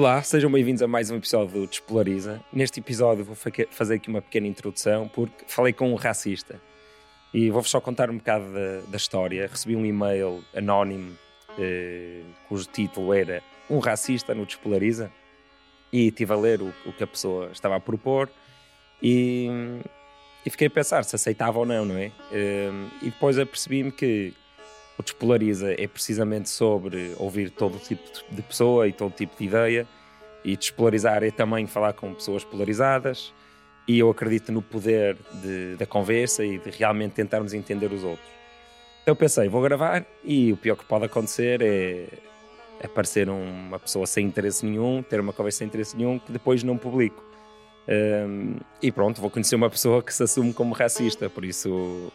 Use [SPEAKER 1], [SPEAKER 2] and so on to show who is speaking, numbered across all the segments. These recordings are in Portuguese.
[SPEAKER 1] Olá, sejam bem-vindos a mais um episódio do Despolariza. Neste episódio vou fazer aqui uma pequena introdução porque falei com um racista e vou-vos só contar um bocado da, da história. Recebi um e-mail anónimo eh, cujo título era Um racista no Despolariza e estive a ler o, o que a pessoa estava a propor e, e, fiquei a pensar se aceitava ou não, não é? Eh, e depois apercebi-me que o Despolariza é precisamente sobre ouvir todo tipo de pessoa e todo tipo de ideia e despolarizar é também falar com pessoas polarizadas e eu acredito no poder de, da conversa e de realmente tentarmos entender os outros. Então pensei, vou gravar e o pior que pode acontecer é aparecer uma pessoa sem interesse nenhum, ter uma conversa sem interesse nenhum, que depois não publico. Um, e pronto, vou conhecer uma pessoa que se assume como racista, por isso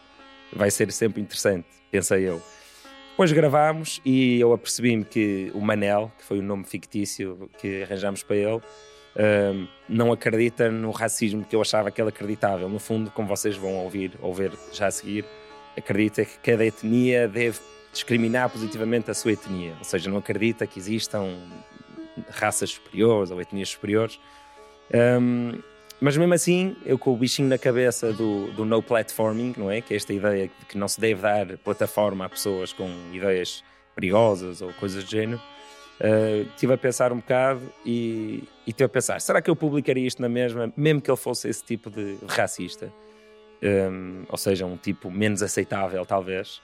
[SPEAKER 1] vai ser sempre interessante, pensei eu. Depois gravámos e eu apercebi-me que o Manel, que foi o nome fictício que arranjámos para ele, um, não acredita no racismo que eu achava que ele acreditava. No fundo, como vocês vão ouvir ou ver já a seguir, acredita que cada etnia deve discriminar positivamente a sua etnia, ou seja, não acredita que existam raças superiores ou etnias superiores. Um, mas mesmo assim, eu com o bichinho na cabeça do, do no platforming, não é? Que é esta ideia de que não se deve dar plataforma a pessoas com ideias perigosas ou coisas do género, uh, estive a pensar um bocado e estive a pensar: será que eu publicaria isto na mesma, mesmo que ele fosse esse tipo de racista? Um, ou seja, um tipo menos aceitável, talvez.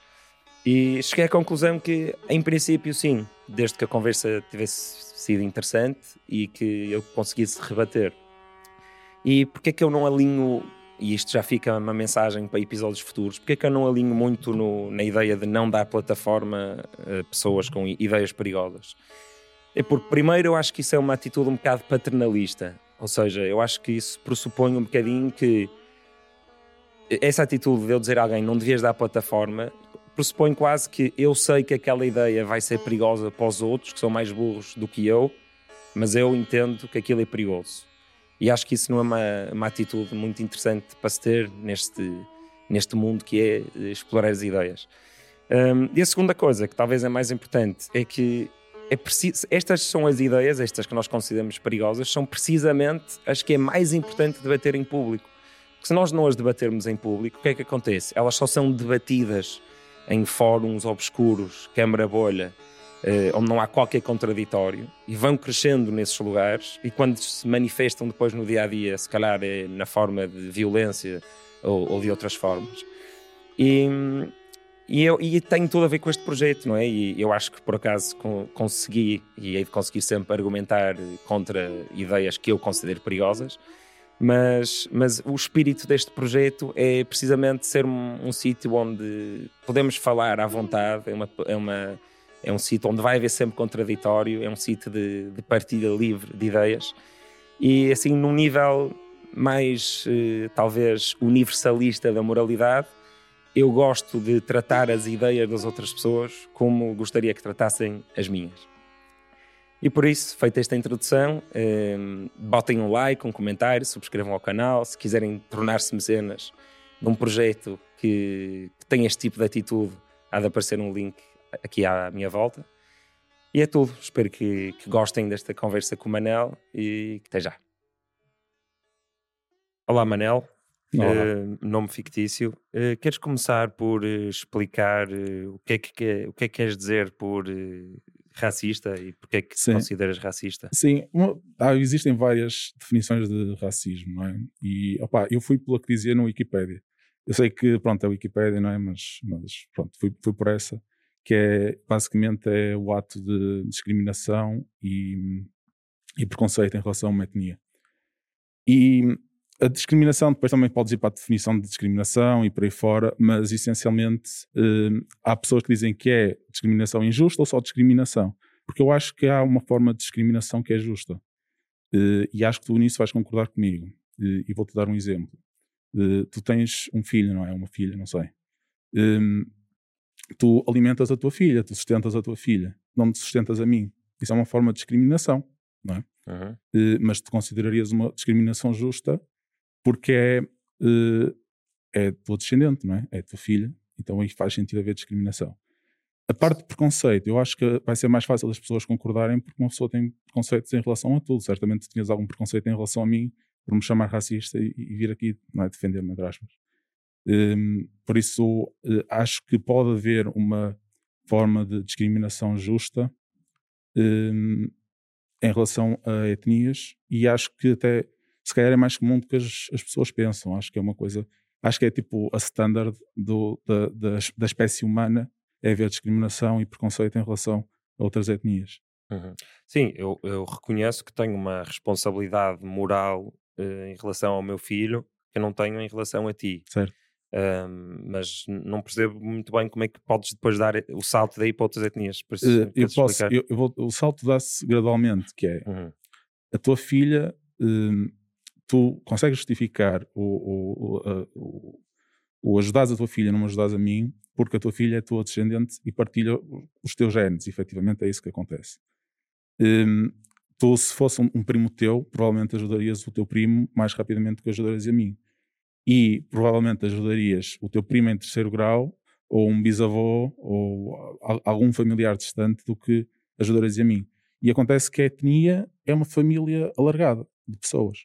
[SPEAKER 1] E cheguei à conclusão que, em princípio, sim, desde que a conversa tivesse sido interessante e que eu conseguisse rebater. E porquê é que eu não alinho, e isto já fica uma mensagem para episódios futuros, porquê é que eu não alinho muito no, na ideia de não dar plataforma a pessoas com ideias perigosas? É porque, primeiro, eu acho que isso é uma atitude um bocado paternalista. Ou seja, eu acho que isso pressupõe um bocadinho que essa atitude de eu dizer a alguém não devias dar plataforma pressupõe quase que eu sei que aquela ideia vai ser perigosa para os outros, que são mais burros do que eu, mas eu entendo que aquilo é perigoso. E acho que isso não é uma, uma atitude muito interessante para se ter neste, neste mundo que é explorar as ideias. Um, e a segunda coisa, que talvez é mais importante, é que é preciso, estas são as ideias, estas que nós consideramos perigosas, são precisamente as que é mais importante debater em público. Porque se nós não as debatermos em público, o que é que acontece? Elas só são debatidas em fóruns obscuros, câmara bolha, eh, onde não há qualquer contraditório, e vão crescendo nesses lugares, e quando se manifestam depois no dia a dia, se calhar é na forma de violência ou, ou de outras formas. E, e, eu, e tem tudo a ver com este projeto, não é? E eu acho que por acaso consegui, e hei de conseguir sempre argumentar contra ideias que eu considero perigosas, mas, mas o espírito deste projeto é precisamente ser um, um sítio onde podemos falar à vontade, é, uma, é, uma, é um sítio onde vai haver sempre contraditório, é um sítio de, de livre de ideias e assim num nível mais eh, talvez universalista da moralidade eu gosto de tratar as ideias das outras pessoas como gostaria que tratassem as minhas. E por isso, feita esta introdução, eh, botem um like, um comentário, subscrevam ao canal. Se quiserem tornar-se mecenas de um projeto que, que tem este tipo de atitude, há de aparecer um link aqui à minha volta. E é tudo. Espero que, que gostem desta conversa com o Manel e que até já. Olá, Manel. Uh, nome fictício. Uh, queres começar por uh, explicar o, que é que, o que é que queres dizer por racista e porque é que Sim. consideras racista?
[SPEAKER 2] Sim, ah, existem várias definições de racismo, não é? E opa, eu fui pela que dizia no Wikipedia. Eu sei que, pronto, é Wikipedia, não é? Mas, mas pronto, fui, fui por essa, que é basicamente é o ato de discriminação e, e preconceito em relação a uma etnia. E a discriminação depois também pode ir para a definição de discriminação e por aí fora, mas essencialmente uh, há pessoas que dizem que é discriminação injusta ou só discriminação. Porque eu acho que há uma forma de discriminação que é justa. Uh, e acho que tu nisso vais concordar comigo. Uh, e vou-te dar um exemplo. tu tens um filho, não é? Uma filha, não sei. Tu alimentas a tua filha, tu sustentas a tua filha, não te sustentas a mim. Isso é uma forma de discriminação, não é? Uhum. mas tu considerarias uma discriminação justa porque é, uh, é tua descendente, não é? É tua filha, então aí faz sentido haver discriminação. A parte de preconceito, eu acho que vai ser mais fácil as pessoas concordarem porque uma pessoa tem preconceitos em relação a tudo. Certamente tinhas algum preconceito em relação a mim por me chamar racista e, e vir aqui não é, defender-me, entre aspas. Um, por isso, uh, acho que pode haver uma forma de discriminação justa um, em relação a etnias e acho que até se calhar é mais comum do que as, as pessoas pensam. Acho que é uma coisa, acho que é tipo a standard do, da, da, da espécie humana é haver discriminação e preconceito em relação a outras etnias.
[SPEAKER 1] Uhum. Sim, eu, eu, reconheço que tenho uma responsabilidade moral uh, em relação ao meu filho que eu não tenho em relação a ti.
[SPEAKER 2] Certo.
[SPEAKER 1] Um, mas não percebo muito bem como é que podes depois dar o salto daí para outras etnias. Isso,
[SPEAKER 2] uh, eu posso, eu, eu vou, o salto dá-se gradualmente, que é uhum. a tua filha, uh, tu consegues justificar o, o, o, o, ajudares a tua filha, não me ajudares a mim, porque a tua filha é tua descendente e partilha os teus genes. Efetivamente é isso que acontece. Um, tu, se fosse um, um, primo teu, provavelmente ajudarias o teu primo mais rapidamente do que ajudarias a mim. E provavelmente ajudarias o teu primo em terceiro grau, ou um bisavô, ou algum familiar distante do que ajudarias a mim. E acontece que a etnia é uma família alargada de pessoas.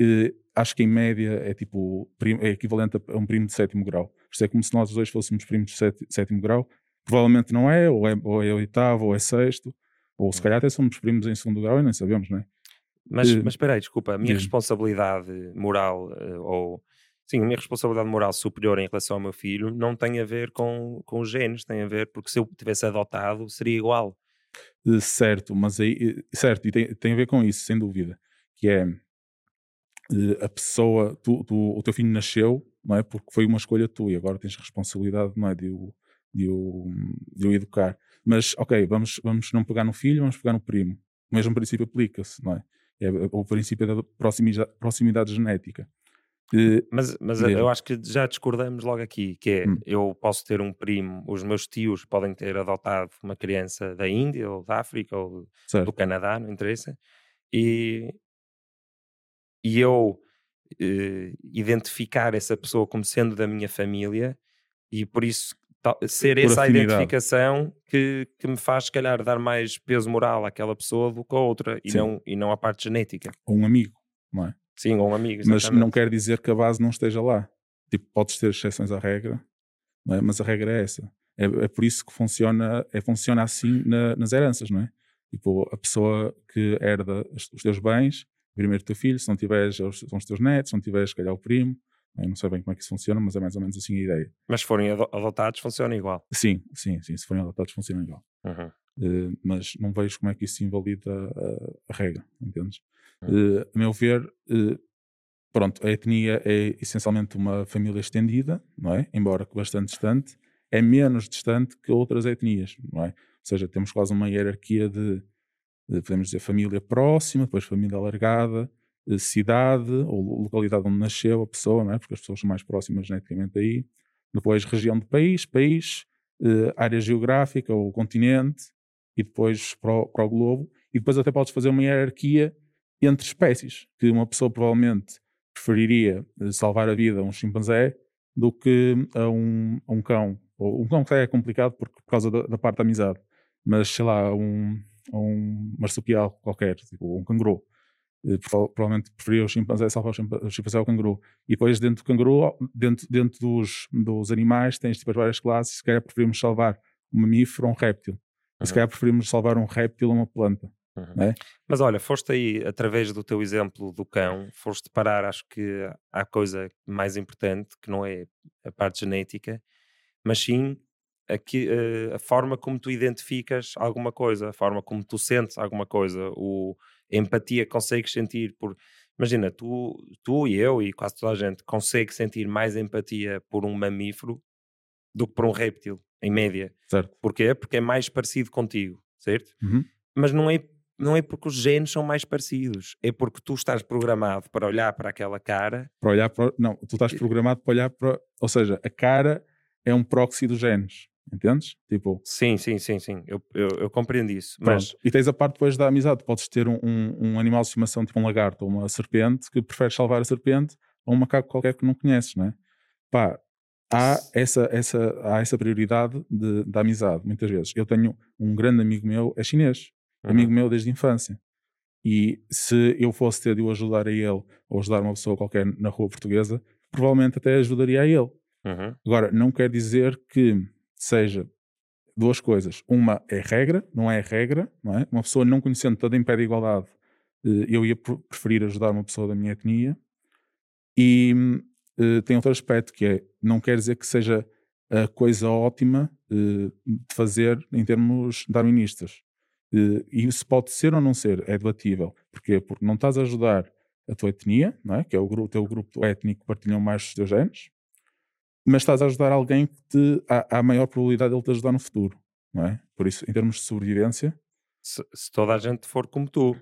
[SPEAKER 2] Uh, acho que em média é tipo é equivalente a um primo de sétimo grau. Isto é como se nós dois fôssemos primos de sétimo grau. Provavelmente não é, ou é, ou é oitavo, ou é sexto, ou se hum. calhar até somos primos em segundo grau e nem sabemos, não é?
[SPEAKER 1] Mas, mas espera aí, desculpa, a minha responsabilidade moral, uh, ou sim, a minha responsabilidade moral superior em relação ao meu filho não tem a ver com, com os genes, tem a ver porque se eu tivesse adotado seria igual.
[SPEAKER 2] certo, mas aí, certo, e tem, tem a ver com isso, sem dúvida, que é a pessoa, tu, tu, o teu filho nasceu, não é? Porque foi uma escolha tua e agora tens responsabilidade, não é? De o, de o, de o educar. Mas, ok, vamos, vamos não pegar no filho, vamos pegar no primo. O mesmo princípio aplica-se, não é? É o princípio da proximidade, proximidade genética.
[SPEAKER 1] Mas mas eu acho que já discordamos logo aqui, que é, hum. eu posso ter um primo, os meus tios podem ter adotado uma criança da Índia ou da África ou certo. do Canadá, não interessa, e, e eu eh, identificar essa pessoa como sendo da minha família e por isso ser por essa a identificação que, que me faz, se calhar, dar mais peso moral àquela pessoa do que a outra e, não, e não à parte genética.
[SPEAKER 2] Ou um amigo, não é?
[SPEAKER 1] Sim, ou um amigo.
[SPEAKER 2] Exatamente. Mas não quer dizer que a base não esteja lá. Tipo, podes ter exceções à regra, é? mas a regra é essa. É, é, por isso que funciona, é, funciona assim na, nas heranças, não é? Tipo, a pessoa que herda os teus bens primeiro o teu filho, se não tiveres, são os teus netos, se não tiveres, se calhar o primo. Eu não sei bem como é que isso funciona, mas é mais ou menos assim a ideia.
[SPEAKER 1] Mas se forem adotados, funciona igual?
[SPEAKER 2] Sim, sim, sim. Se forem adotados, funciona igual. Uhum. Uh, mas não vejo como é que isso invalida a, a regra, entendes? Uh, a meu ver, uh, pronto, a etnia é essencialmente uma família estendida, não é? Embora bastante distante, é menos distante que outras etnias, não é? Ou seja, temos quase uma hierarquia de podemos dizer família próxima, depois família alargada, eh, cidade ou localidade onde nasceu a pessoa, não é? porque as pessoas são mais próximas geneticamente aí, depois região do país, país, eh, área geográfica ou continente, e depois para o, para o globo, e depois até podes fazer uma hierarquia entre espécies, que uma pessoa provavelmente preferiria eh, salvar a vida a um chimpanzé do que a um, a um cão. Ou, um cão que é complicado porque, por causa da, da parte da amizade, mas sei lá, um, um marsupial qualquer, tipo um canguru. Eh, provavelmente preferia o chimpanzé salvar o chimpanzé ao canguru. E depois dentro do canguru, dentro, dentro dos, dos animais, tens tipo as várias classes. Se calhar preferimos salvar um mamífero ou um réptil. Uhum. Se calhar preferimos salvar um réptil ou uma planta. Uhum. É?
[SPEAKER 1] Mas olha, foste aí, através do teu exemplo do cão, foste parar, acho que há coisa mais importante, que não é a parte genética, mas sim aqui, uh, a forma como tu identificas alguma coisa, a forma como tu sentes alguma coisa, o, a empatia que consegues sentir por. Imagina, tu, tu e eu e quase toda a gente consegue sentir mais empatia por um mamífero do que por um réptil, em média.
[SPEAKER 2] Certo.
[SPEAKER 1] Porquê? Porque é mais parecido contigo, certo?
[SPEAKER 2] Uhum.
[SPEAKER 1] Mas não é, não é porque os genes são mais parecidos, é porque tu estás programado para olhar para aquela cara.
[SPEAKER 2] Para olhar para. Não, tu estás programado para olhar para. Ou seja, a cara é um proxy dos genes. Entendes? Tipo...
[SPEAKER 1] Sim, sim, sim, sim. Eu, eu, eu compreendo isso. Mas...
[SPEAKER 2] E tens a parte depois da amizade. Podes ter um, um, um, animal de estimação, tipo um lagarto ou uma serpente, que preferes salvar a serpente ou um macaco qualquer que não conheces, não é? Pá, há essa, essa, há essa prioridade de, da amizade, muitas vezes. Eu tenho um grande amigo meu, é chinês, uhum. amigo meu desde a infância. E se eu fosse ter de o ajudar a ele ou ajudar uma pessoa qualquer na rua portuguesa, provavelmente até ajudaria a ele.
[SPEAKER 1] Uhum.
[SPEAKER 2] Agora, não quer dizer que seja duas coisas. Uma é regra, não é regra, não é? Uma pessoa não conhecendo toda em pé de igualdade, eh, eu ia preferir ajudar uma pessoa da minha etnia. E uh, tem outro aspecto que é, não quer dizer que seja a coisa ótima uh, de fazer em termos darwinistas. Uh, e isso pode ser ou não ser, é debatível. Porquê? Porque não estás a ajudar a tua etnia, não é? que é o, grupo, teu grupo étnico que partilham mais os teus genes, mas estás a ajudar alguém que te, há, há maior probabilidade de ele te ajudar no futuro. Não é? Por isso, em termos de sobrevivência.
[SPEAKER 1] Se, se toda a gente for como tu.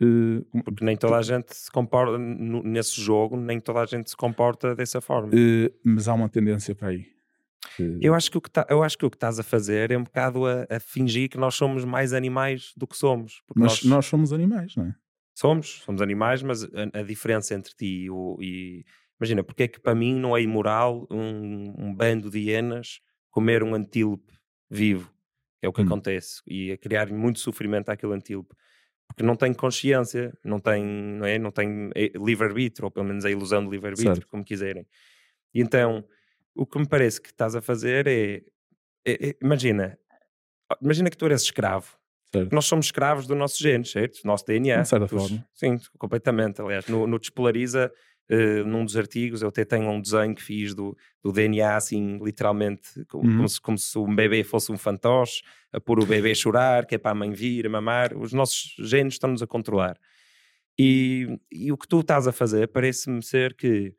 [SPEAKER 1] Uh, Porque nem toda a gente se comporta nesse jogo, nem toda a gente se comporta dessa forma.
[SPEAKER 2] Uh, mas há uma tendência para aí.
[SPEAKER 1] Eu, acho que o que tá, eu acho que o que estás a fazer é um bocado a, a fingir que nós somos mais animais do que somos.
[SPEAKER 2] Nós, nós, nós, somos animais, não é?
[SPEAKER 1] Somos, somos animais, mas a, a diferença entre ti e, o, e, Imagina, porque é que para mim não é imoral um, um bando de hienas comer um antílope vivo, é o que hum. acontece, e a criar muito sofrimento àquele antílope, porque não tem consciência, não tem, não é? não tem eh, livre-arbítrio, ou pelo menos a ilusão de livre-arbítrio, como quiserem. E então, o que me parece que estás a fazer é, é, é imagina, imagina que tu eres escravo, Certo. Nós somos escravos do nosso gene, certo? Do nosso DNA.
[SPEAKER 2] De certa forma.
[SPEAKER 1] Sim, completamente. Aliás, no, no Despolariza uh, num dos artigos, eu até tenho um desenho que fiz do, do DNA, assim, literalmente, como, uhum. como, se, como, se, um bebê fosse um fantoche, a pôr o bebê a chorar, que é para a mãe vir, a mamar. Os nossos genes estão-nos a controlar. E, e o que tu estás a fazer parece-me ser que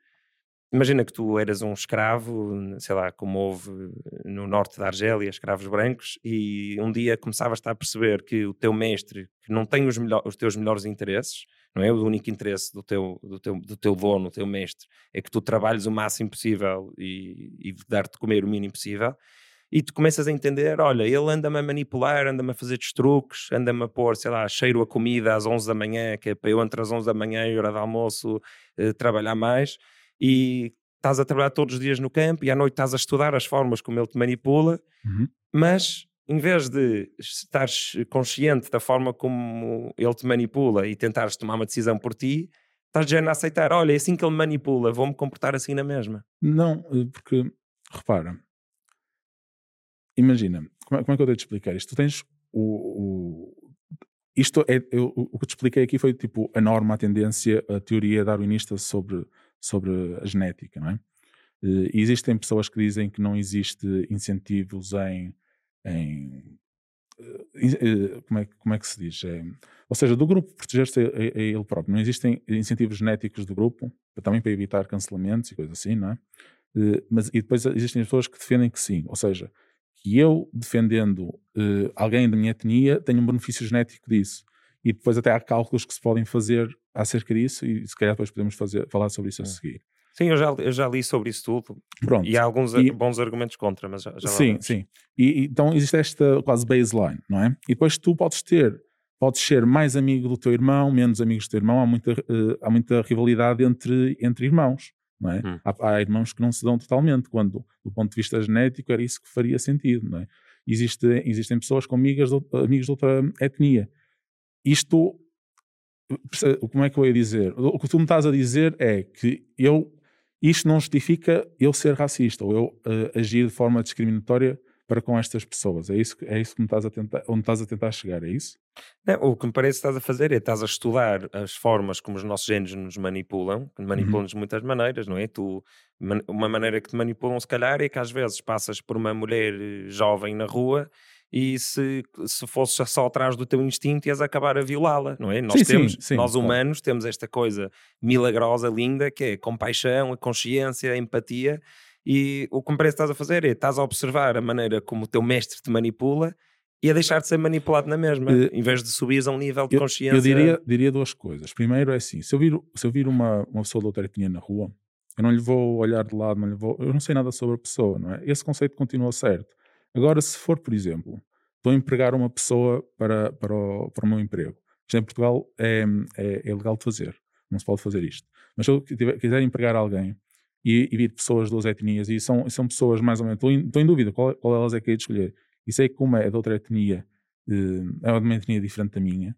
[SPEAKER 1] Imagina que tu eras um escravo, sei lá, como houve no norte da Argélia, escravos brancos, e um dia começavas a perceber que o teu mestre, que não tem os, melhor, os teus melhores interesses, não é? O único interesse do teu, do teu, do teu dono, do teu mestre, é que tu trabalhes o máximo possível e, e dar-te comer o mínimo possível. E tu começas a entender: olha, ele anda-me a manipular, anda-me a fazer destruques, anda-me a pôr, sei lá, cheiro a comida às 11 da manhã, que é para eu entre as 11 da manhã e hora de almoço eh, trabalhar mais. E estás a trabalhar todos os dias no campo e à noite estás a estudar as formas como ele te manipula,
[SPEAKER 2] uhum.
[SPEAKER 1] mas em vez de estares consciente da forma como ele te manipula e tentares tomar uma decisão por ti, estás já a aceitar, olha, é assim que ele me manipula, vou-me comportar assim na mesma.
[SPEAKER 2] Não, eh, porque, repara, imagina, como é, como é que eu tenho de explicar isto? Tu tens o, o isto é, eu, o que te expliquei aqui foi tipo a norma, a tendência, a teoria darwinista sobre, sobre a genética, não é? Eh, e existem pessoas que dizem que não existe incentivos em em eh, eh, como é, como é que se diz? É, ou seja, do grupo proteger-se a, a, ele próprio. Não existem incentivos genéticos do grupo, também para evitar cancelamentos e coisas assim, não é? Mas, e depois existem pessoas que defendem que sim, ou seja, que eu defendendo uh, alguém da minha etnia tenho um benefício genético disso. E depois até há cálculos que se podem fazer acerca disso e se calhar depois podemos fazer, falar sobre isso a seguir.
[SPEAKER 1] Sim, eu já, eu já li sobre isso tudo.
[SPEAKER 2] Pronto.
[SPEAKER 1] E há alguns e, bons argumentos contra, mas já, já
[SPEAKER 2] Sim, sim. E, então existe esta quase baseline, não é? E depois tu podes ter, podes ser mais amigo do teu irmão, menos amigo do teu irmão, há muita, uh, há muita rivalidade entre, entre irmãos, não é? Hum. Há, há, irmãos que não se dão totalmente, quando do ponto de vista genético era isso que faria sentido, não é? Existe, existem pessoas com amigas de, amigos de outra etnia. Isto, como é que eu ia dizer? O que tu me estás a dizer é que eu isto não justifica eu ser racista ou eu uh, agir de forma discriminatória para com estas pessoas. É isso, é isso que me estás a tentar, onde estás a tentar chegar, é isso?
[SPEAKER 1] Não, o que me parece que estás a fazer é estás a estudar as formas como os nossos genes nos manipulam, manipulam-nos uhum. de muitas maneiras, não é? Tu, uma maneira que te manipulam, se calhar, é que às vezes passas por uma mulher eh, jovem na rua e se, se fosses só atrás do teu instinto ias acabar a violá-la, não é? Nós,
[SPEAKER 2] sim,
[SPEAKER 1] temos,
[SPEAKER 2] sim, sim,
[SPEAKER 1] nós humanos temos esta coisa milagrosa, linda, que é compaixão, a consciência, a empatia e o que me parece que estás a fazer é estás a observar a maneira como o teu mestre te manipula e a deixar de ser manipulado na mesma, uh, em vez de subir a um nível de
[SPEAKER 2] eu,
[SPEAKER 1] consciência.
[SPEAKER 2] Eu diria, diria duas coisas. Primeiro é assim: se eu vir, se eu vir uma, uma pessoa de outra etnia na rua, eu não lhe vou olhar de lado, não lhe vou, eu não sei nada sobre a pessoa, não é? Esse conceito continua certo. Agora, se for, por exemplo, estou a empregar uma pessoa para, para, o, para o meu emprego, isto em Portugal é, é, é legal de fazer, não se pode fazer isto. Mas se eu quiser empregar alguém, e, e vir pessoas de duas etnias e são, são pessoas mais ou menos, estou em, estou em dúvida qual, qual elas é que é de escolher. E sei que como é de outra etnia, é uma etnia diferente da minha,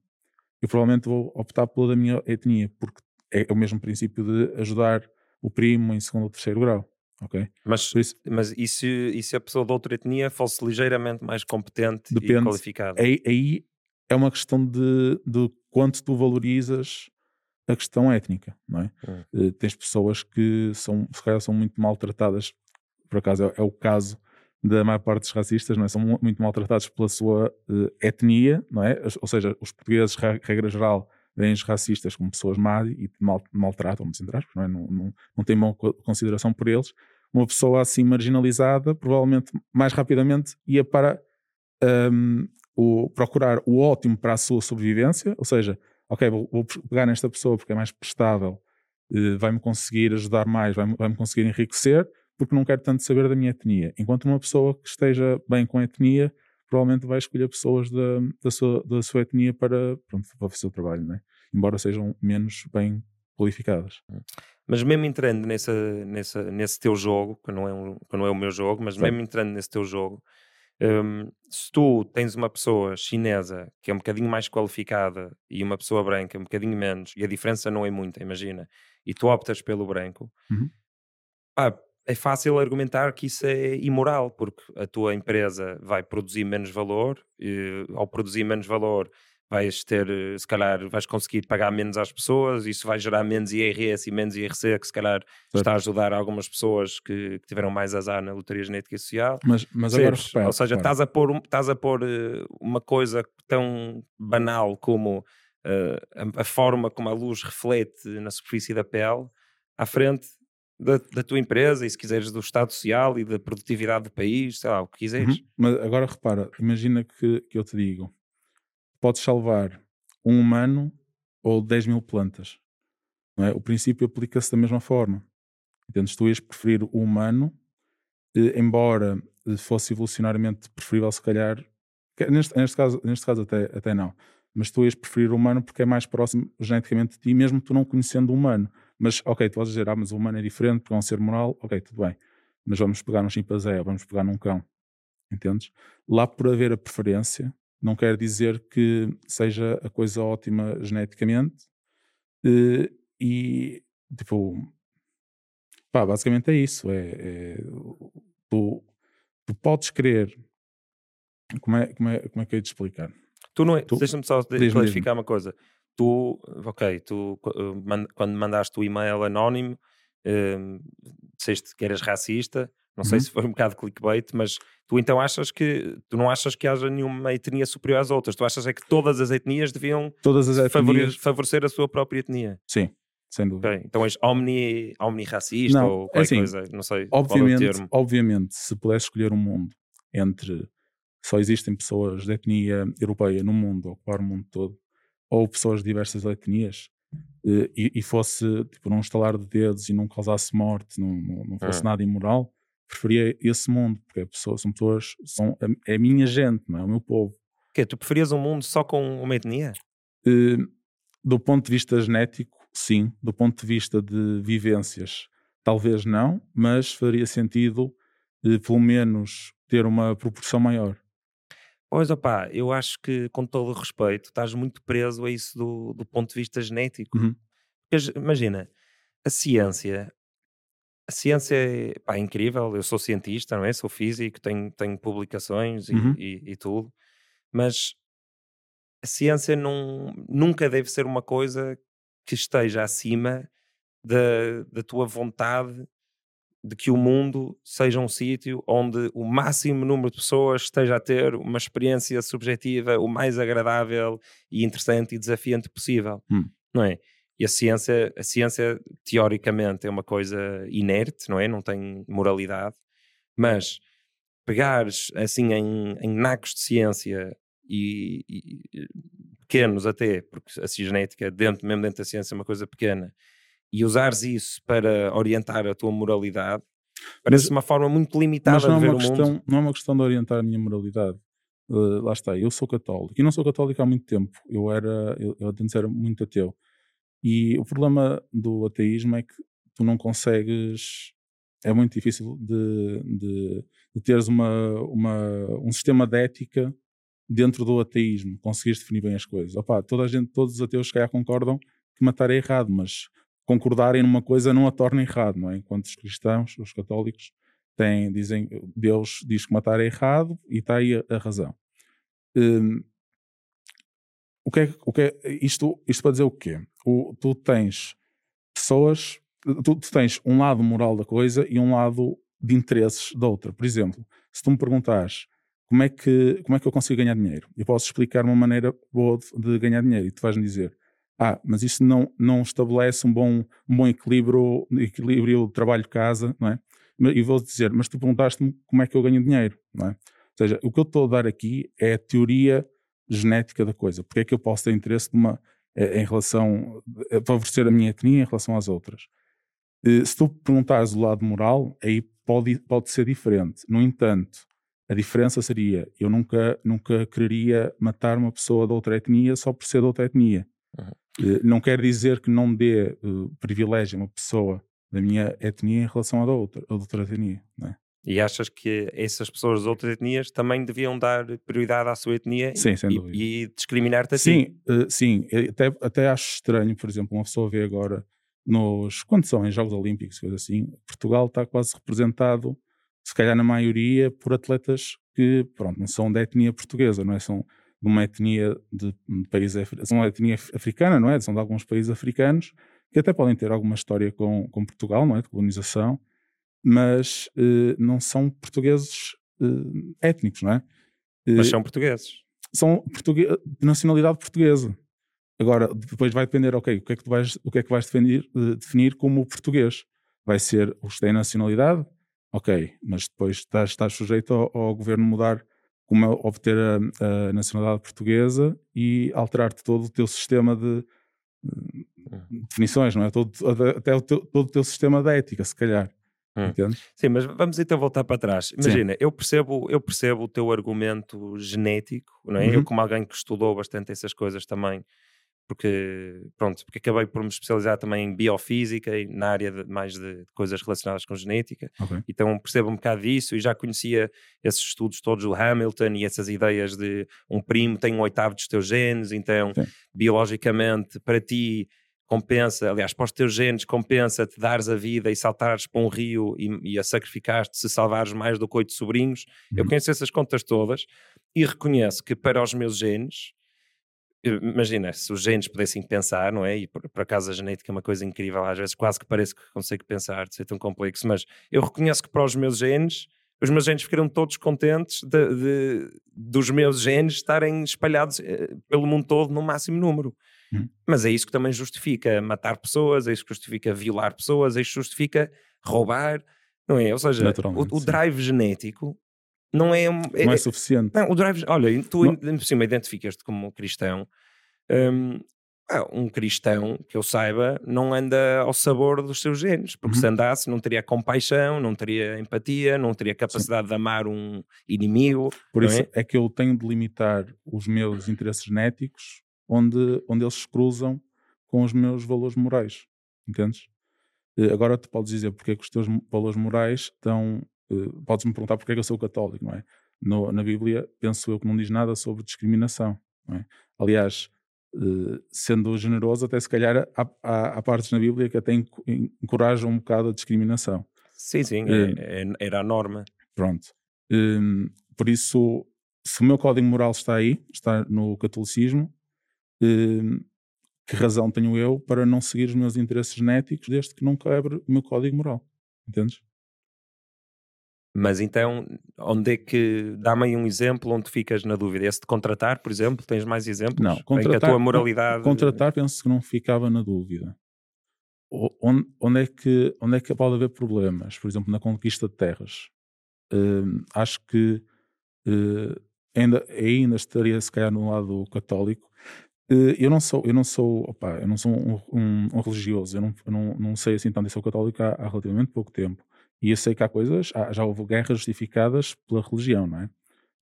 [SPEAKER 2] eu provavelmente vou optar pela da minha etnia, porque é o mesmo princípio de ajudar o primo em segundo ou terceiro grau. Ok
[SPEAKER 1] Mas, isso, mas e, se, e se a pessoa de outra etnia fosse ligeiramente mais competente depende, e qualificada?
[SPEAKER 2] Aí, aí é uma questão de, de quanto tu valorizas a questão étnica, não é? Hum. Uh, tens pessoas que são, se calhar, são muito maltratadas, por acaso é, é, o caso da maior parte dos racistas, não é? São muito maltratados pela sua uh, etnia, não é? Ou seja, os portugueses, regra geral, veem os racistas como pessoas más e mal, maltratam, entre aspas, não, é? não, não, não têm boa consideração por eles. Uma pessoa assim marginalizada, provavelmente mais rapidamente ia para um, o, procurar o ótimo para a sua sobrevivência, ou seja, ok, vou, vou pegar nesta pessoa porque é mais prestável, uh, vai-me conseguir ajudar mais, vai-me vai conseguir enriquecer, porque não quero tanto saber da minha etnia. Enquanto uma pessoa que esteja bem com a etnia, provavelmente vai escolher pessoas da, da, sua, da sua etnia para, pronto, para fazer o trabalho, né? embora sejam menos bem qualificadas.
[SPEAKER 1] Mas mesmo entrando nessa, nessa, nesse teu jogo, que não, é um, que não é o meu jogo, mas Sim. mesmo entrando nesse teu jogo, um, se tu tens uma pessoa chinesa que é um bocadinho mais qualificada e uma pessoa branca um bocadinho menos, e a diferença não é muita, imagina, e tu optas pelo branco,
[SPEAKER 2] uhum.
[SPEAKER 1] pá, é fácil argumentar que isso é imoral, porque a tua empresa vai produzir menos valor, e ao produzir menos valor vais ter, eh, se calhar, vais conseguir pagar menos às pessoas, isso vai gerar menos IRS e menos IRC, que se calhar certo. está a ajudar algumas pessoas que, que, tiveram mais azar na loteria genética e social.
[SPEAKER 2] Mas, mas agora repara,
[SPEAKER 1] Ou seja, estás a pôr, estás a pôr uh, uma coisa tão banal como uh, a, a, forma como a luz reflete na superfície da pele à frente da, da, tua empresa e se quiseres do Estado Social e da produtividade do país, sei lá, o que quiseres.
[SPEAKER 2] Uhum. Mas agora repara, imagina que, que eu te digo podes salvar um humano ou 10 mil plantas. É? O princípio aplica-se da mesma forma. Entendes? Tu ias preferir o humano, eh, embora fosse evolucionariamente preferível, se calhar. Neste, neste, caso, neste caso até, até não. Mas tu ias preferir o humano porque é mais próximo geneticamente de ti, mesmo tu não conhecendo o humano. Mas, ok, tu podes dizer, ah, mas o humano é diferente porque é um ser moral. Ok, tudo bem. Mas vamos pegar num chimpanzé ou vamos pegar num cão. Entendes? Lá por haver a preferência, não quer dizer que seja a coisa ótima geneticamente. Uh, e, tipo, pá, basicamente é isso. É, é tu, tu, podes querer. Como é, como, é, como é que eu ia te explicar?
[SPEAKER 1] Tu não é. Deixa-me só clarificar uma coisa. Tu, ok, tu eh, quando mandaste o e-mail anónimo, uh, disseste que eras racista, não uhum. sei se foi um bocado clickbait, mas tu então achas que tu não achas que haja nenhuma etnia superior às outras, tu achas é que todas as etnias deviam
[SPEAKER 2] todas as etnias...
[SPEAKER 1] favorecer a sua própria etnia.
[SPEAKER 2] Sim, sem dúvida.
[SPEAKER 1] Okay. Então és omni, omni-racista não, ou é qualquer assim, coisa, não sei.
[SPEAKER 2] Obviamente,
[SPEAKER 1] é
[SPEAKER 2] obviamente, se pudesse escolher um mundo entre só existem pessoas de etnia europeia no mundo, ocupar o mundo todo, ou pessoas de diversas etnias, eh, e, e fosse tipo, num estalar de dedos e não causasse morte, não, não, não fosse é. nada imoral, preferia esse mundo, porque pessoa, são pessoas, são, é a minha gente, não é? O meu povo.
[SPEAKER 1] Que Tu preferias um mundo só com uma etnia?
[SPEAKER 2] Uh, do ponto de vista genético, sim. Do ponto de vista de vivências, talvez não, mas faria sentido, uh, pelo menos, ter uma proporção maior.
[SPEAKER 1] Pois, opá, eu acho que, com todo o respeito, estás muito preso a isso do, do ponto de vista genético.
[SPEAKER 2] Uhum.
[SPEAKER 1] Porque, imagina, a ciência a ciência é, pá, é incrível, eu sou cientista, não é? Sou físico, tenho, tenho publicações e, uhum. e, e, tudo, mas a ciência não, nunca deve ser uma coisa que esteja acima da, da tua vontade de que o mundo seja um sítio onde o máximo número de pessoas esteja a ter uma experiência subjetiva o mais agradável e interessante e desafiante possível,
[SPEAKER 2] hum.
[SPEAKER 1] não é? E a ciência, a ciência, teoricamente, é uma coisa inerte, não é? Não tem moralidade. Mas pegares, assim, em, em nacos de ciência e, e, pequenos até, porque a cigenética, dentro, mesmo dentro da ciência, é uma coisa pequena, e usares isso para orientar a tua moralidade, parece uma forma muito limitada de
[SPEAKER 2] é
[SPEAKER 1] ver o
[SPEAKER 2] questão,
[SPEAKER 1] mundo.
[SPEAKER 2] Não é uma questão de orientar a minha moralidade. Uh, lá está, eu sou católico e não sou católico há muito tempo. Eu era, eu, eu antes era muito ateu. E o problema do ateísmo é que tu não consegues é muito difícil de, de, de teres uma, uma, um sistema de ética dentro do ateísmo, conseguires definir bem as coisas. Opa, toda a gente, todos os ateus que concordam que matar é errado, mas concordarem numa coisa não a torna errado, não é? Enquanto os cristãos, os católicos, têm, dizem, Deus diz que matar é errado e está aí a, a razão. Hum, o que é, o que é, isto, isto para dizer o quê? O, tu tens pessoas, tu, tu, tens um lado moral da coisa e um lado de interesses da outra. Por exemplo, se tu me perguntares como é que, como é que eu consigo ganhar dinheiro, eu posso explicar uma maneira boa de, de ganhar dinheiro e tu vais-me dizer ah, mas isso não, não estabelece um bom, um bom equilíbrio, equilíbrio trabalho-casa, não é? E vou dizer, mas tu perguntaste-me como é que eu ganho dinheiro, não é? Ou seja, o que eu estou a dar aqui é a teoria genética da coisa. Porque é que eu posso ter interesse numa, eh, em relação a favorecer a minha etnia em relação às outras? Eh, se tu perguntares o lado moral, aí pode, pode ser diferente. No entanto, a diferença seria: eu nunca, nunca quereria matar uma pessoa de outra etnia só por ser de outra etnia. Uhum. Não quer dizer que não dê uh, privilégio a uma pessoa da minha etnia em relação à da outra, a outra etnia. Não é?
[SPEAKER 1] E achas que essas pessoas de outras etnias também deviam dar prioridade à sua etnia
[SPEAKER 2] sim,
[SPEAKER 1] e, e discriminar-te a
[SPEAKER 2] sim? Uh, sim, até, até acho estranho, por exemplo, uma pessoa vê agora nos, quando são em Jogos Olímpicos, coisa assim, Portugal está quase representado, se calhar na maioria, por atletas que, pronto, não são da etnia portuguesa, não é? São de uma etnia de, de países, são uma etnia africana, não é? São de alguns países africanos, que até podem ter alguma história com, com Portugal, não é? De colonização, mas uh, não são portugueses uh, étnicos, não é?
[SPEAKER 1] Mas são portugueses.
[SPEAKER 2] São portugue de nacionalidade portuguesa. Agora, depois vai depender, ok, o que é que tu vais, o que é que vais definir, definir como português? Vai ser os que têm nacionalidade? Ok, mas depois estás, estás sujeito ao, ao governo mudar como é obter a, a, nacionalidade portuguesa e alterar-te todo o teu sistema de, de definições, não é? Todo, até o teu, todo o teu sistema de ética, se calhar. Hum.
[SPEAKER 1] Sim, mas vamos então voltar para trás. Imagina, eu percebo, eu percebo o teu argumento genético, não é? Uhum. Eu, como alguém que estudou bastante essas coisas também, porque, pronto, porque acabei por me especializar também em biofísica e na área de, mais de, coisas relacionadas com genética. Okay. Então percebo um bocado disso e já conhecia esses estudos todos do Hamilton e essas ideias de um primo tem um oitavo dos teus genes, então Sim. biologicamente para ti compensa, aliás, para os teus genes compensa-te dares a vida e saltares para um rio e, e a sacrificar-te se salvares mais do que oito sobrinhos. Uhum. Eu conheço essas contas todas e reconheço que para os meus genes, imagina, se os genes pudessem pensar, não é? E por, por acaso a genética é uma coisa incrível, às vezes quase que parece que consigo pensar, de ser tão complexo, mas eu reconheço que para os meus genes os meus genes ficaram todos contentes de, de, dos meus genes estarem espalhados eh, pelo mundo todo no máximo número. Hum. Mas é isso que também justifica matar pessoas, é isso que justifica violar pessoas, é isso que justifica roubar, não é? Ou seja, o, o, drive genético não é, é,
[SPEAKER 2] não é suficiente.
[SPEAKER 1] Não, o drive, olha, tu não. por cima identificas-te como cristão. Um, um cristão, que eu saiba, não anda ao sabor dos seus genes, porque uhum. se andasse não teria compaixão, não teria empatia, não teria capacidade Sim. de amar um inimigo.
[SPEAKER 2] Por isso é? é? que eu tenho de limitar os meus interesses genéticos onde, onde eles se cruzam com os meus valores morais. Entendes? Eh, agora tu podes dizer porque é que os teus valores morais estão. Uh, podes-me perguntar porque é que eu sou católico, não é? No, na Bíblia, penso eu que não diz nada sobre discriminação. É? Aliás, uh, sendo generoso, até se calhar há, há, há, partes na Bíblia que até encorajam um bocado a discriminação.
[SPEAKER 1] Sim, sim, uh, é, era a norma.
[SPEAKER 2] Pronto. por isso, se o meu código moral está aí, está no catolicismo, Hum, que razão tenho eu para não seguir os meus interesses genéticos desde que não quebre o meu código moral? Entendes?
[SPEAKER 1] Mas então, onde é que. Dá-me aí um exemplo onde ficas na dúvida. Esse de contratar, por exemplo, tens mais exemplos?
[SPEAKER 2] Não, contratar. a tua moralidade. Contratar, penso que não ficava na dúvida. Onde, onde, é que, onde é que pode haver problemas? Por exemplo, na conquista de terras. Uh, acho que uh, ainda, ainda estaria, se calhar, no lado católico, eh, eu não sou, eu não sou, opa, eu não sou um, um, um religioso, eu não, eu não, não sei assim tanto, eu sou católico há, há, relativamente pouco tempo. E eu sei que há coisas, há, já houve guerras justificadas pela religião, não é?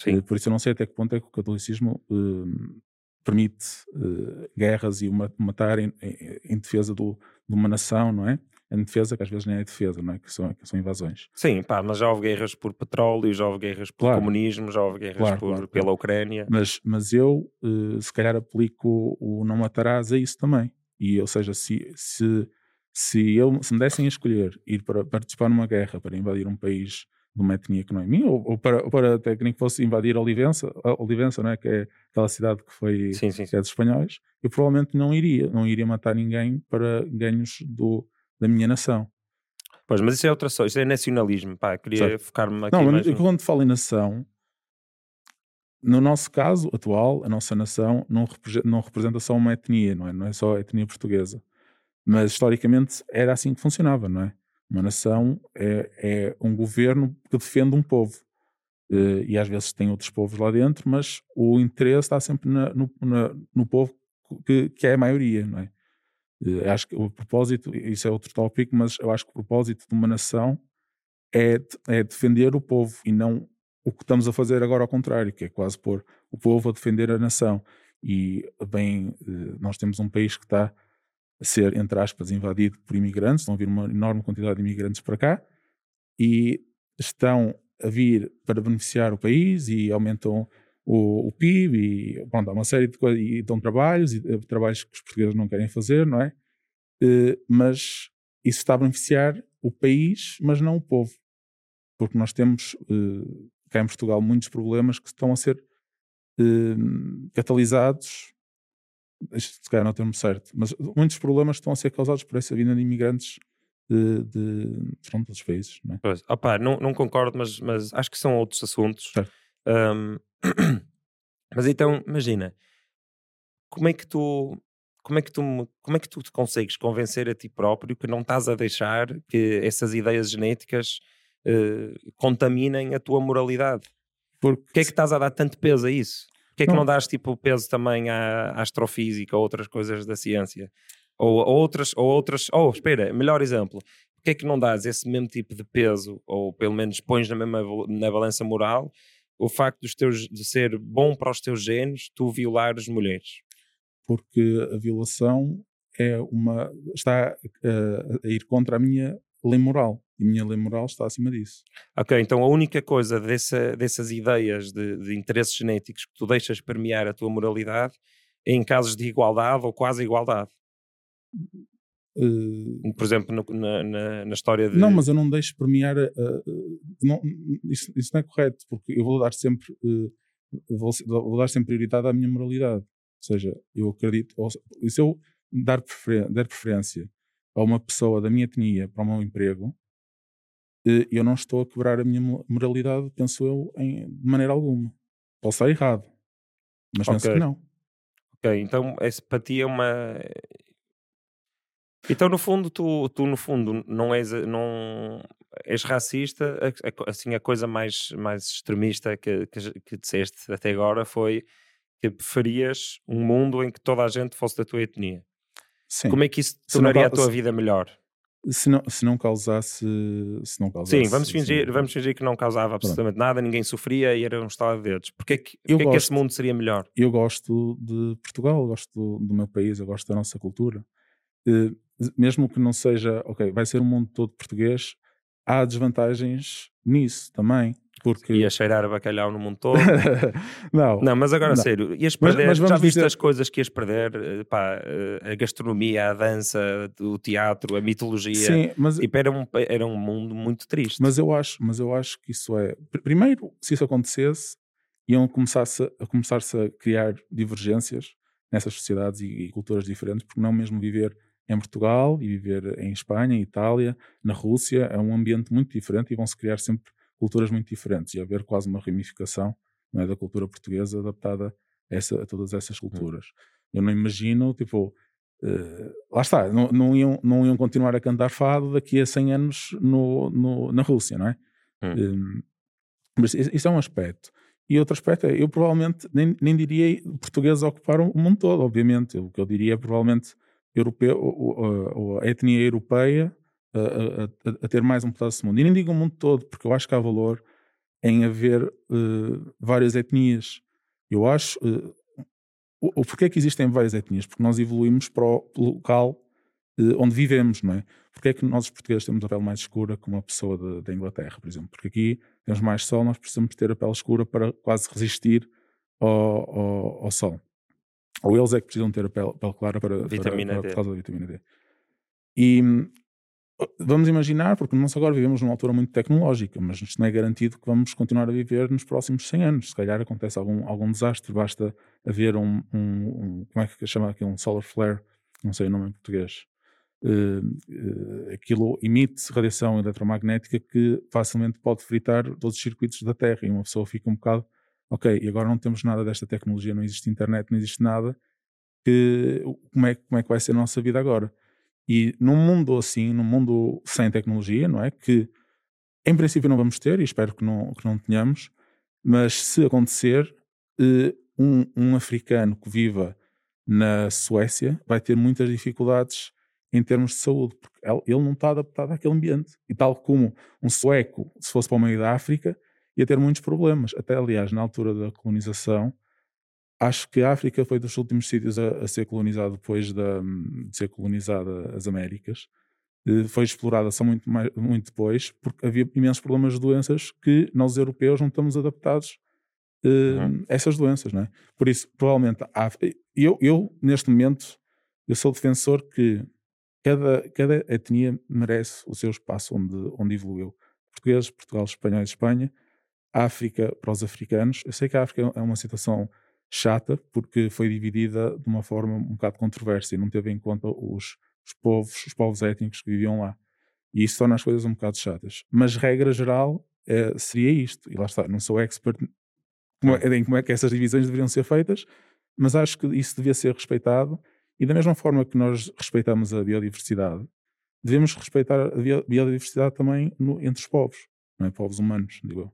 [SPEAKER 2] Sim. Eh, por isso eu não sei até que ponto é que o catolicismo uh, permite uh, guerras e uma, matar em, em, em defesa do, de uma nação, não é? em defesa, que às vezes nem é defesa, não é? que, são, que são invasões.
[SPEAKER 1] Sim, pá, mas já houve guerras por petróleo, já houve guerras por claro. comunismo, já houve guerras claro, por, claro, pela Ucrânia.
[SPEAKER 2] Mas, mas eu, uh, se calhar, aplico o não matarás a isso também. E, ou seja, se, se, se, eu, se me dessem a escolher ir para participar numa guerra, para invadir um país de uma etnia que não é minha, ou, ou para, ou para até que fosse invadir Olivença, Olivença não é? que é aquela cidade que foi sim, sim. Que é dos espanhóis, eu provavelmente não iria, não iria matar ninguém para ganhos do, da minha nação.
[SPEAKER 1] Pois, mas isso é outra só, isso é nacionalismo, pá, queria focar-me aqui
[SPEAKER 2] Não,
[SPEAKER 1] mais
[SPEAKER 2] mas quando falo em nação, no nosso caso atual, a nossa nação não, não representa só uma etnia, não é? Não é só a etnia portuguesa. Mas historicamente era assim que funcionava, não é? Uma nação é, é um governo que defende um povo. Uh, e às vezes tem outros povos lá dentro, mas o interesse está sempre na, no, na, no povo que, que, é a maioria, não é? Uh, acho que o propósito, isso é outro tópico, mas eu acho que o propósito de uma nação é, é defender o povo e não o que estamos a fazer agora ao contrário, que é quase pôr o povo a defender a nação. E bem, uh, nós temos um país que está ser, entre aspas, invadido por imigrantes, estão a vir uma enorme quantidade de imigrantes para cá e estão a vir para beneficiar o país e aumentam o, o PIB e pronto, há uma série de coisas e dão trabalhos e eh, trabalhos que os portugueses não querem fazer, não é? Uh, mas isso está a beneficiar o país, mas não o povo. Porque nós temos uh, cá em Portugal muitos problemas que estão a ser uh, catalisados se calhar não é o termo certo, mas muitos problemas estão a ser causados por essa vinda de imigrantes de, de, de outros países. Não, é?
[SPEAKER 1] pois, opa, não, não concordo, mas, mas acho que são outros assuntos. Um, mas então, imagina, como é que tu como é que tu como é que tu te consegues convencer a ti próprio que não estás a deixar que essas ideias genéticas uh, contaminem a tua moralidade? Porque que é que estás a dar tanto peso a isso? Porquê é que não, não dás tipo peso também à, à astrofísica ou outras coisas da ciência? Ou, ou outras, ou outras, oh, espera, melhor exemplo. Porquê é que não dás esse mesmo tipo de peso, ou pelo menos pões na mesma na balança moral, o facto dos teus, de ser bom para os teus genes tu violares mulheres?
[SPEAKER 2] Porque a violação é uma está a, a ir contra a minha lei moral. E a minha lei moral está acima disso.
[SPEAKER 1] Ok, então a única coisa dessa, dessas ideias de, de, interesses genéticos que tu deixas permear a tua moralidade é em casos de igualdade ou quase igualdade. Uh, Por exemplo, no, na, na, na, história de.
[SPEAKER 2] Não, mas eu não deixo permear. Uh, não, isso, isso, não é correto, porque eu vou dar sempre. Uh, vou, vou, dar sempre prioridade à minha moralidade. Ou seja, eu acredito. Ou, se eu dar, prefer, dar preferência a uma pessoa da minha etnia para o meu emprego, eu não estou a quebrar a minha moralidade, penso eu, em, de maneira alguma. Posso estar errado, mas okay. penso que não.
[SPEAKER 1] Ok, então esse para ti é uma. Então, no fundo, tu, tu no fundo não és, não és racista, assim, a coisa mais, mais extremista que, que, que disseste até agora foi que preferias um mundo em que toda a gente fosse da tua etnia. Sim. Como é que isso tornaria a tua vida melhor?
[SPEAKER 2] Se não, se não causasse. Se não causasse
[SPEAKER 1] Sim, vamos fingir, vamos fingir que não causava absolutamente Pronto. nada, ninguém sofria e era um estado de dedos. Porquê que, porquê gosto, que esse mundo seria melhor?
[SPEAKER 2] Eu gosto de Portugal, eu gosto do, do meu país, eu gosto da nossa cultura. Uh, mesmo que não seja, ok, vai ser um mundo todo português, há desvantagens nisso também. Porque...
[SPEAKER 1] Ia cheirar a bacalhau no mundo todo. não. Não, mas agora não. sério, ias perder, mas, mas já viste dizer... as coisas que ias perder? Eh, pá, eh, a gastronomia, a dança, o teatro, a mitologia. Sim, mas... E era, um, era um mundo muito triste.
[SPEAKER 2] Mas eu acho, mas eu acho que isso é... Primeiro, se isso acontecesse, iam começar-se a, começar a criar divergências nessas sociedades e, e culturas diferentes, porque não mesmo viver em Portugal e viver em Espanha, em Itália, na Rússia, é um ambiente muito diferente e vão-se criar sempre culturas muito diferentes e haver quase uma ramificação é, da cultura portuguesa adaptada a, essa, a todas essas hum. culturas. Eu não imagino, tipo, uh, lá está, não, não, iam, não iam continuar a cantar fado daqui a 100 anos no, no na Rússia, não é? Hum. Um, mas isso é um aspecto. E outro aspecto é, eu provavelmente nem, nem diria portugueses ocupar o mundo todo, obviamente. O que eu diria é provavelmente europeu, a, a etnia europeia a, a, a, ter mais um pedaço do mundo. E nem digo o mundo todo, porque eu acho que há valor em haver uh, várias etnias. Eu acho. Uh, o, o porquê é que existem várias etnias? Porque nós evoluímos para o local uh, onde vivemos, não é? porque é que nós os portugueses temos a pele mais escura que uma pessoa da Inglaterra, por exemplo? Porque aqui temos mais sol, nós precisamos ter a pele escura para quase resistir ao, ao, ao sol. Ou eles é que precisam ter a pele, pele clara para,
[SPEAKER 1] vitamina
[SPEAKER 2] para,
[SPEAKER 1] para,
[SPEAKER 2] por causa da vitamina D. E vamos imaginar, porque nós agora vivemos numa altura muito tecnológica, mas isto não é garantido que vamos continuar a viver nos próximos 100 anos. Se calhar acontece algum, algum desastre, basta haver um, um, um como é que chama aqui, um solar flare, não sei o nome em português. Uh, uh, aquilo emite radiação eletromagnética que facilmente pode fritar todos os circuitos da Terra e uma pessoa fica um bocado, ok, e agora não temos nada desta tecnologia, não existe internet, não existe nada, que, como, é, como é que vai ser a nossa vida agora? E num mundo assim, num mundo sem tecnologia, não é? Que em princípio não vamos ter, e espero que não, que não tenhamos, mas se acontecer, eh, um, um africano que viva na Suécia vai ter muitas dificuldades em termos de saúde, porque ele não está adaptado àquele ambiente. E tal como um sueco, se fosse para o meio da África, ia ter muitos problemas. Até, aliás, na altura da colonização, acho que a África foi dos últimos sítios a, a ser colonizado depois de, de, ser colonizada as Américas. Eh, foi explorada só muito, mais, muito depois, porque havia imensos problemas de doenças que nós europeus não estamos adaptados uh, uhum. a essas doenças, não é? Por isso, provavelmente, eu, eu, neste momento, eu sou defensor que cada, cada etnia merece o seu espaço onde, onde evoluiu. Portugueses, Portugal, espanhóis, Espanha, África para os africanos. Eu sei que a África é uma situação chata porque foi dividida de uma forma um bocado controversa e não teve em conta os, os povos, os povos étnicos que viviam lá. E isso torna as coisas um bocado chatas. Mas regra geral é, seria isto. E lá está, não sou expert como é, em como é que essas divisões deveriam ser feitas, mas acho que isso devia ser respeitado. E da mesma forma que nós respeitamos a biodiversidade, devemos respeitar a biodiversidade também no, entre os povos, não é? povos humanos, digo eu.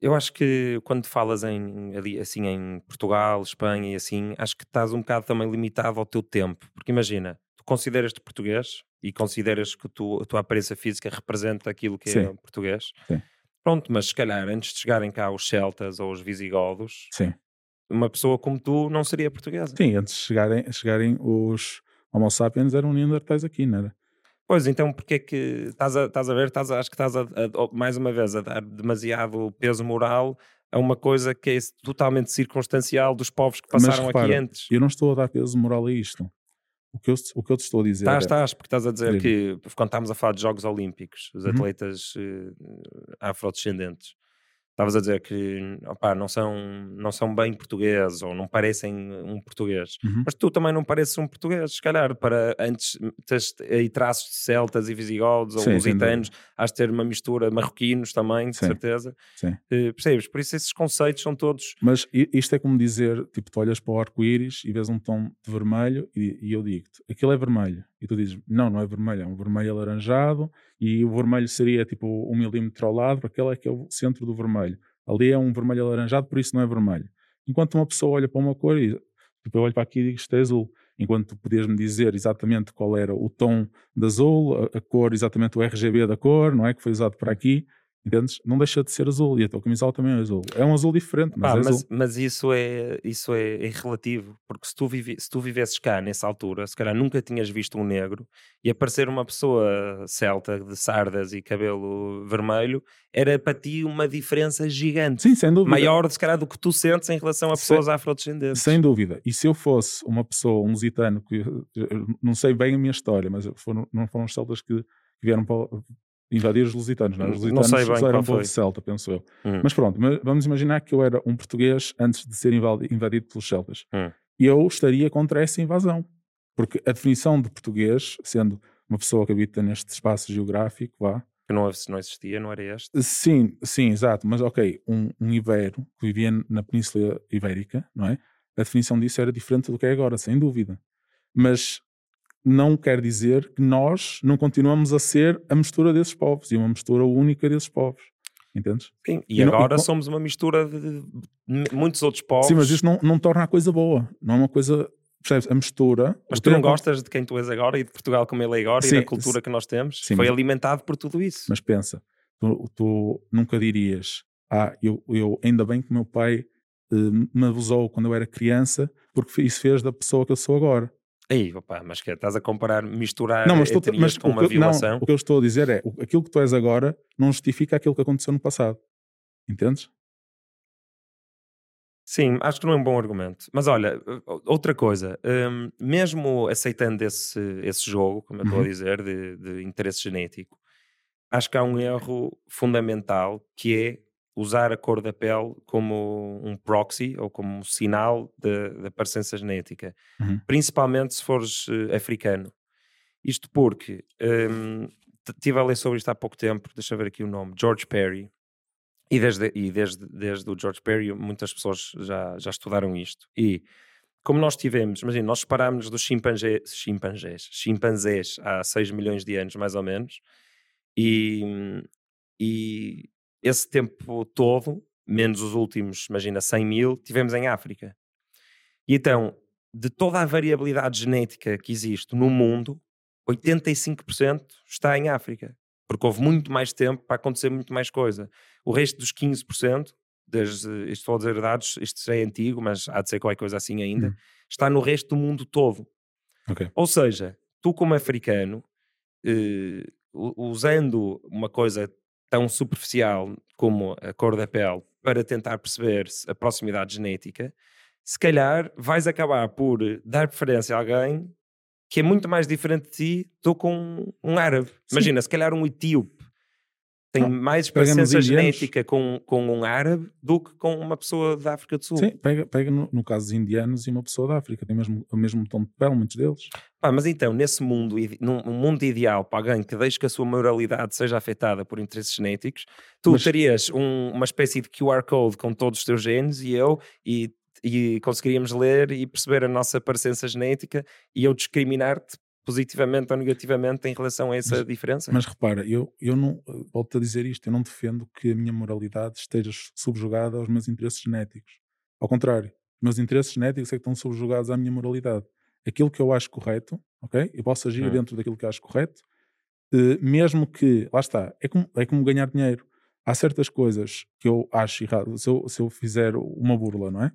[SPEAKER 1] Eu acho que quando falas em, assim, em Portugal, Espanha e assim, acho que estás um bocado também limitado ao teu tempo. Porque imagina, tu consideras-te português e consideras que tu, a tua aparência física representa aquilo que é Sim. é português.
[SPEAKER 2] Sim.
[SPEAKER 1] Pronto, mas se calhar antes de chegarem cá os celtas ou os visigodos,
[SPEAKER 2] Sim.
[SPEAKER 1] uma pessoa como tu não seria portuguesa.
[SPEAKER 2] Sim, antes de chegarem, chegarem os Homo sapiens eram neandertais aqui, não era?
[SPEAKER 1] Pois, então porque é que estás a, estás a ver, estás a, acho que estás a, a, mais uma vez a dar demasiado peso moral a uma coisa que é totalmente circunstancial dos povos que passaram repara, aqui antes.
[SPEAKER 2] Eu não estou a dar peso moral a isto. O que eu, o que eu te estou a dizer.
[SPEAKER 1] Estás, é... estás, porque estás a dizer que quando estamos a falar de Jogos Olímpicos, os uhum. atletas uh, afrodescendentes Estavas a dizer que opa, não, são, não são bem portugueses ou não parecem um português.
[SPEAKER 2] Uhum.
[SPEAKER 1] Mas tu também não pareces um português, se calhar, para antes tens aí traços de celtas e visigodos ou lusitanos, has de ter uma mistura marroquinos também, de
[SPEAKER 2] Sim.
[SPEAKER 1] certeza.
[SPEAKER 2] Sim.
[SPEAKER 1] Uh, percebes? Por isso esses conceitos são todos.
[SPEAKER 2] Mas isto é como dizer: tipo, tu olhas para o arco-íris e vês um tom de vermelho e, e eu digo-te, aquilo é vermelho. E tu dizes, não, não é vermelho, é um vermelho alaranjado e o vermelho seria tipo um milímetro ao lado, aquele é que é o centro do vermelho. Ali é um vermelho alaranjado, por isso não é vermelho. Enquanto uma pessoa olha para uma cor e tipo, eu olho para aqui e digo isto é azul. Enquanto tu podias me dizer exatamente qual era o tom de azul, a, a cor, exatamente o RGB da cor, não é? Que foi usado para aqui, Entendes? Não deixa de ser azul e a tua camisola também é azul. É um azul diferente, mas,
[SPEAKER 1] Pá,
[SPEAKER 2] é
[SPEAKER 1] mas, mas, isso, é, isso é, é, relativo, porque se tu, vive, se tu vivesses cá nessa altura, se calhar nunca tinhas visto um negro e aparecer uma pessoa celta de sardas e cabelo vermelho, era para ti uma diferença gigante.
[SPEAKER 2] Sim, sem dúvida.
[SPEAKER 1] Maior, se calhar, do que tu sentes em relação a pessoas sem, afrodescendentes.
[SPEAKER 2] Sem dúvida. E se eu fosse uma pessoa, um lusitano, que não sei bem a minha história, mas foram, não foram os celtas que vieram para, invadir os lusitanos, não é? Os lusitanos
[SPEAKER 1] não sei bem
[SPEAKER 2] eram
[SPEAKER 1] um
[SPEAKER 2] povo celta, penso eu.
[SPEAKER 1] Hum.
[SPEAKER 2] Mas pronto, vamos imaginar que eu era um português antes de ser invadido pelos celtas.
[SPEAKER 1] Hum.
[SPEAKER 2] E eu estaria contra essa invasão. Porque a definição de português, sendo uma pessoa que habita neste espaço geográfico, vá.
[SPEAKER 1] Que não, não existia, não era este?
[SPEAKER 2] Sim, sim, exato. Mas ok, um, um ibero que vivia na Península Ibérica, não é? A definição disso era diferente do que é agora, sem dúvida. Mas não quer dizer que nós não continuamos a ser a mistura desses povos e uma mistura única desses povos. Entendes?
[SPEAKER 1] Sim, e, e agora não, somos uma mistura de muitos outros povos.
[SPEAKER 2] Sim, mas isso não, não torna a coisa boa. Não é uma coisa. Percebes? A mistura.
[SPEAKER 1] Mas tu não gostas de quem tu és agora e de Portugal como ele é agora sim, e da cultura que nós temos? Sim, Foi mas, alimentado por tudo isso.
[SPEAKER 2] Mas pensa, tu, tu nunca dirias: Ah, eu, eu ainda bem que meu pai uh, me abusou quando eu era criança, porque isso fez da pessoa que eu sou agora.
[SPEAKER 1] Aí, opa, mas que é, estás a comparar, misturar
[SPEAKER 2] Não, mas, estou, mas
[SPEAKER 1] com uma
[SPEAKER 2] que, eu- não,
[SPEAKER 1] violação?
[SPEAKER 2] o que eu estou a dizer é aquilo que tu és agora não justifica aquilo que aconteceu no passado. Entendes?
[SPEAKER 1] Sim, acho que não é um bom argumento. Mas olha, outra coisa, hum, mesmo aceitando esse, esse jogo, como eu estou a
[SPEAKER 2] Uhum.
[SPEAKER 1] dizer, de, de interesse genético, acho que há um erro fundamental que é usar a cor da pele como um proxy ou como um sinal da parecença genética,
[SPEAKER 2] Uhum.
[SPEAKER 1] principalmente se fores eh, africano. Isto porque hum, estive a ler sobre isto há pouco tempo, deixa eu ver aqui o nome, George Perry, e desde, e desde, desde o George Perry muitas pessoas já, já estudaram isto. E como nós tivemos, imagina, nós separámos dos chimpanzés, chimpanzés, chimpanzés há 6 milhões de anos, mais ou menos, e, e esse tempo todo, menos os últimos, imagina, 100 mil, tivemos em África. E então, de toda a variabilidade genética que existe no mundo, 85% está em África. Porque houve muito mais tempo para acontecer muito mais coisa. O resto dos 15%, desde, isto estou a dizer dados, isto já é antigo, mas há de ser qualquer coisa assim ainda,
[SPEAKER 2] Hum.
[SPEAKER 1] está no resto do mundo todo.
[SPEAKER 2] Ok.
[SPEAKER 1] Ou seja, tu como africano, eh, usando uma coisa tão superficial como a cor da pele para tentar perceber a proximidade genética, se calhar vais acabar por dar preferência a alguém que é muito mais diferente de ti do que um, um árabe.
[SPEAKER 2] Sim.
[SPEAKER 1] Imagina, se calhar um etíope tem
[SPEAKER 2] Não,
[SPEAKER 1] mais presença genética com, com um árabe do que com uma pessoa da África do Sul.
[SPEAKER 2] Sim, pega, pega no, no caso dos indianos e uma pessoa da África, tem mesmo, o mesmo tom de pele, muitos deles.
[SPEAKER 1] Pá, mas então, nesse mundo, num num mundo ideal para alguém que deixe que a sua moralidade seja afetada por interesses genéticos, tu
[SPEAKER 2] Mas-
[SPEAKER 1] terias um- uma espécie de QR Code com todos os teus genes e eu, e, e conseguiríamos ler e perceber a nossa parecença genética e eu discriminar-te positivamente ou negativamente em relação a essa diferença?
[SPEAKER 2] Mas repara, eu, eu não, volto a dizer isto, eu não defendo que a minha moralidade esteja subjugada aos meus interesses genéticos. Ao contrário, os meus interesses genéticos é que estão subjugados à minha moralidade. Aquilo que eu acho correto, ok? Eu posso agir
[SPEAKER 1] Hum.
[SPEAKER 2] dentro daquilo que acho correto, eh, mesmo que, lá está, é como, é como ganhar dinheiro. Há certas coisas que eu acho errado. Se eu, se eu fizer uma burla, não é?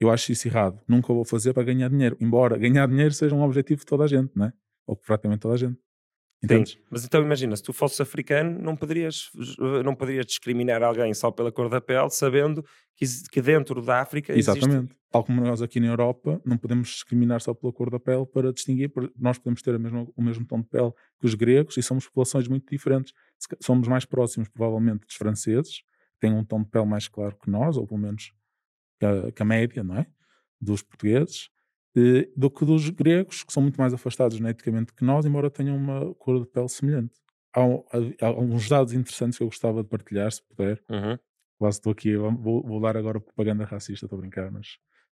[SPEAKER 2] Eu acho isso errado. Nunca vou fazer para ganhar dinheiro. Embora ganhar dinheiro seja um objetivo de toda a gente, não é? Ou praticamente toda a gente. Entendes?
[SPEAKER 1] Sim, mas então imagina, se tu fosses africano, não poderias, não poderias discriminar alguém só pela cor da pele, sabendo que, que dentro da África existe-
[SPEAKER 2] Exatamente. Tal como nós aqui na Europa não podemos discriminar só pela cor da pele para distinguir, nós podemos ter mesma- o mesmo tom de pele que os gregos e somos populações muito diferentes. Somos mais próximos, provavelmente, dos franceses, que têm um tom de pele mais claro que nós, ou pelo menos que a, que a média, não é? Dos portugueses, eh, do que dos gregos, que são muito mais afastados geneticamente que nós, embora tenham uma cor de pele semelhante. Há, um- há- há uns dados interessantes que eu gostava de partilhar, se puder.
[SPEAKER 1] Uhum.
[SPEAKER 2] Quase estou aqui, vou, vou dar agora propaganda racista, estou a brincar, mas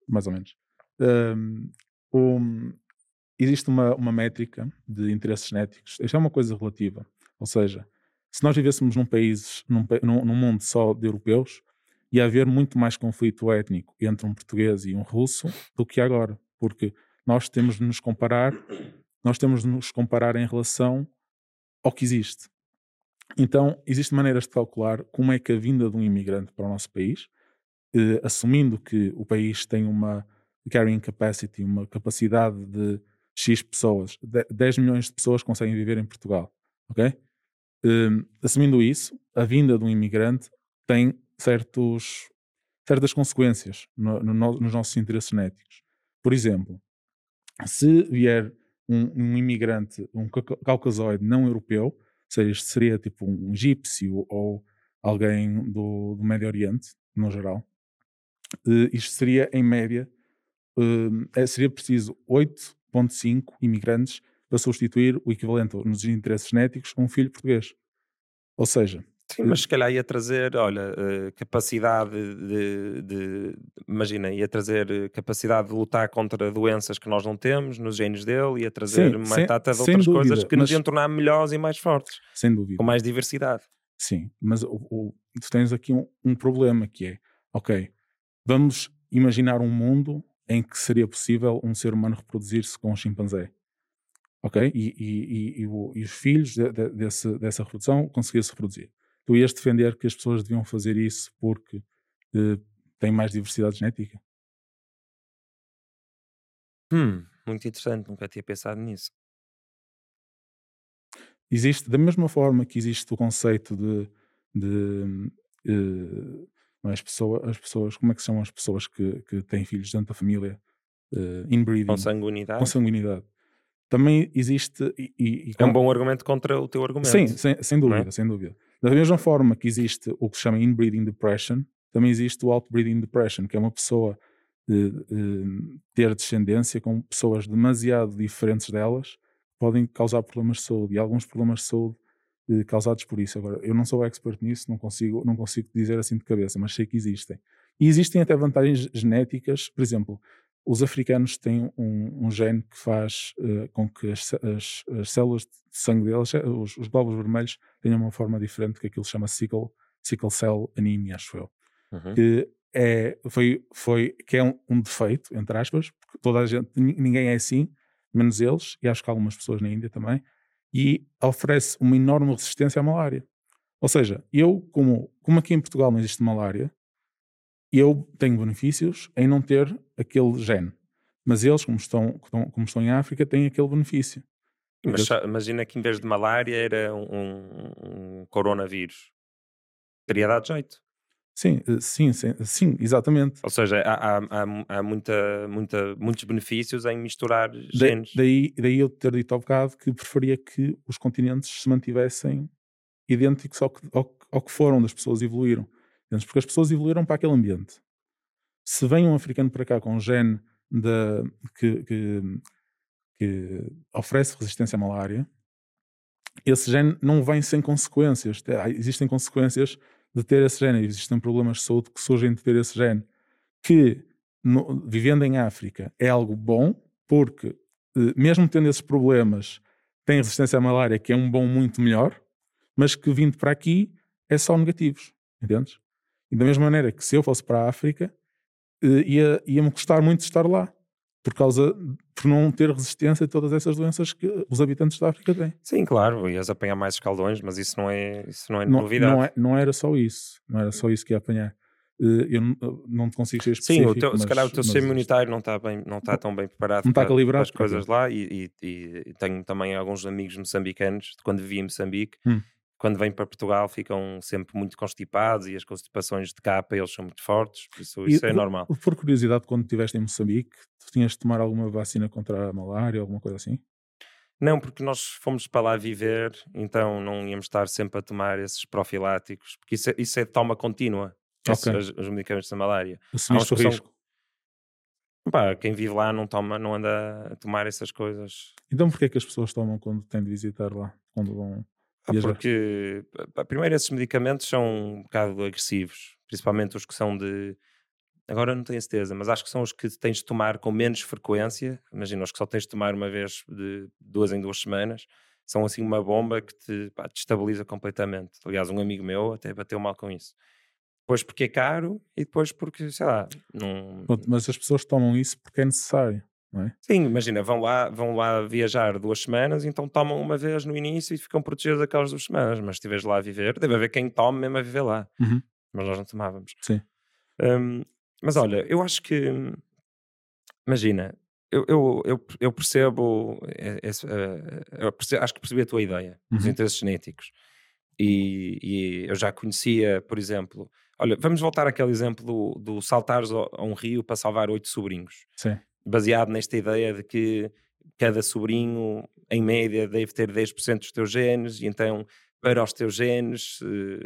[SPEAKER 2] mais ou menos. Um, um, existe uma, uma métrica de interesses genéticos. Isto é uma coisa relativa. Ou seja, se nós vivêssemos num país, num, pa- num, num mundo só de europeus, ia haver muito mais conflito étnico entre um português e um russo do que agora. Porque nós temos de nos comparar, nós temos de nos comparar em relação ao que existe. Então, existem maneiras de calcular como é que a vinda de um imigrante para o nosso país, eh, assumindo que o país tem uma carrying capacity, uma capacidade de X pessoas, de- 10 milhões de pessoas conseguem viver em Portugal, ok? Eh, assumindo isso, a vinda de um imigrante tem certos, certas consequências no- no no- nos nossos interesses genéticos. Por exemplo, se vier um, um imigrante, um cauca- caucasoide não europeu, ou seja, seria tipo um egípcio ou alguém do, do Médio Oriente, no geral, eh, isto seria em média, eh, seria preciso 8,5 imigrantes para substituir o equivalente nos interesses genéticos a um filho português. Ou seja,
[SPEAKER 1] Sim, mas se calhar ia trazer, olha, eh, capacidade de, de- Imagina, ia trazer eh, capacidade de lutar contra doenças que nós não temos nos genes dele, ia trazer
[SPEAKER 2] Sim,
[SPEAKER 1] uma
[SPEAKER 2] sem-
[SPEAKER 1] data de outras coisas
[SPEAKER 2] dúvida,
[SPEAKER 1] que nos iam tornar melhores e mais fortes,
[SPEAKER 2] sem dúvida.
[SPEAKER 1] com mais diversidade.
[SPEAKER 2] Sim, mas o, o- tu tens aqui um, um problema que é, ok, vamos imaginar um mundo em que seria possível um ser humano reproduzir-se com um chimpanzé. Ok? E, e- e- e os filhos de- de- desse- dessa reprodução conseguiam-se reproduzir. Tu ias defender que as pessoas deviam fazer isso porque eh, têm mais diversidade genética?
[SPEAKER 1] Hum, muito interessante, nunca tinha pensado nisso.
[SPEAKER 2] Existe, da mesma forma que existe o conceito de, de uh, as, pessoas, as pessoas, como é que se chamam as pessoas que, que têm filhos dentro da família? Uh, inbreeding.
[SPEAKER 1] Consanguinidade.
[SPEAKER 2] Consanguinidade. Também existe. E, e,
[SPEAKER 1] é um bom argumento contra o teu argumento.
[SPEAKER 2] Sim, sem, sem dúvida, é? sem dúvida. Da mesma forma que existe o que se chama inbreeding depression, também existe o outbreeding depression, que é uma pessoa de, de, ter descendência com pessoas demasiado diferentes delas podem causar problemas de saúde e alguns problemas de saúde eh, causados por isso. Agora, eu não sou expert nisso, não consigo, não consigo dizer assim de cabeça, mas sei que existem. E existem até vantagens genéticas, por exemplo, os africanos têm um, um gene que faz uh, com que as, as, as, células de sangue deles, eh, os, os, glóbulos vermelhos, tenham uma forma diferente que aquilo se chama sickle, sickle cell anemia, acho eu. Uhum. Que é, foi, foi, que é um, um, defeito, entre aspas, porque toda a gente, ninguém é assim, menos eles, e acho que algumas pessoas na Índia também, e oferece uma enorme resistência à malária. Ou seja, eu, como, como aqui em Portugal não existe malária, eu tenho benefícios em não ter aquele gene. Mas eles, como estão, como estão em África, têm aquele benefício.
[SPEAKER 1] Mas imagina que em vez de malária era um, um coronavírus. Teria dado jeito.
[SPEAKER 2] Sim, eh, sim, sim, sim, exatamente.
[SPEAKER 1] Ou seja, há, há, há muita, muita, muitos benefícios em misturar
[SPEAKER 2] genes. Daí, daí eu ter dito ao bocado que preferia que os continentes se mantivessem idênticos ao que, ao, ao que foram, das pessoas evoluíram. Porque as pessoas evoluíram para aquele ambiente. Se vem um africano para cá com um gene de, que, que, que oferece resistência à malária, esse gene não vem sem consequências. Existem consequências de ter esse gene. Existem problemas de saúde que surgem de ter esse gene. Que, no, vivendo em África, é algo bom, porque, eh, mesmo tendo esses problemas, tem resistência à malária, que é um bom muito melhor, mas que vindo para aqui é só negativos. Entendes? E da mesma maneira que se eu fosse para a África, eh, ia, ia-me custar muito estar lá por causa por não ter resistência a todas essas doenças que os habitantes da África têm.
[SPEAKER 1] Sim, claro, ias apanhar mais escaldões, mas isso não é, isso não é não, novidade.
[SPEAKER 2] Não, é, não era só isso, não era só isso que ia apanhar. Eh, eu não te consigo ser específico.
[SPEAKER 1] Sim, o teu,
[SPEAKER 2] mas,
[SPEAKER 1] se calhar o teu sistema imunitário não está, bem, não está tão bem preparado
[SPEAKER 2] não está
[SPEAKER 1] para as coisas lá e, e, e, tenho também alguns amigos moçambicanos de quando vivi em Moçambique hum quando vêm para Portugal ficam sempre muito constipados e as constipações de capa eles são muito fortes, por isso, isso e, é normal.
[SPEAKER 2] Por curiosidade, quando estiveste em Moçambique, tu tinhas de tomar alguma vacina contra a malária, alguma coisa assim?
[SPEAKER 1] Não, porque nós fomos para lá viver, então não íamos estar sempre a tomar esses profiláticos, porque isso é, isso é toma contínua, okay. esses, os, medicamentos da malária.
[SPEAKER 2] Assumiste o risco?
[SPEAKER 1] Pá, quem vive lá não toma, não anda a tomar essas coisas.
[SPEAKER 2] Então porquê é que as pessoas tomam quando têm de visitar lá? Quando vão...
[SPEAKER 1] Ah, porque, primeiro, esses medicamentos são um bocado agressivos, principalmente os que são de. Agora não tenho certeza, mas acho que são os que tens de tomar com menos frequência. Imagina, os que só tens de tomar uma vez de duas em duas semanas. São assim uma bomba que te, pá, te estabiliza completamente. Aliás, um amigo meu até bateu mal com isso. Depois porque é caro e depois porque, sei lá, não...
[SPEAKER 2] Mas as pessoas tomam isso porque é necessário é?
[SPEAKER 1] Sim, imagina, vão lá, vão lá viajar duas semanas, então tomam uma vez no início e ficam protegidos aquelas duas semanas. Mas se estiveres lá a viver, deve haver quem tome mesmo a viver lá.
[SPEAKER 2] Uhum.
[SPEAKER 1] Mas nós não tomávamos.
[SPEAKER 2] Sim.
[SPEAKER 1] Um, mas olha, eu acho que. Imagina, eu, eu, eu, eu percebo, esse, eu percebo, Acho que percebi a tua ideia uhum. dos interesses genéticos. E, e, eu já conhecia, por exemplo. Olha, vamos voltar àquele exemplo do, do saltares a um rio para salvar oito sobrinhos.
[SPEAKER 2] Sim
[SPEAKER 1] baseado nesta ideia de que cada sobrinho, em média, deve ter 10% dos teus genes, e então, para os teus genes, uh,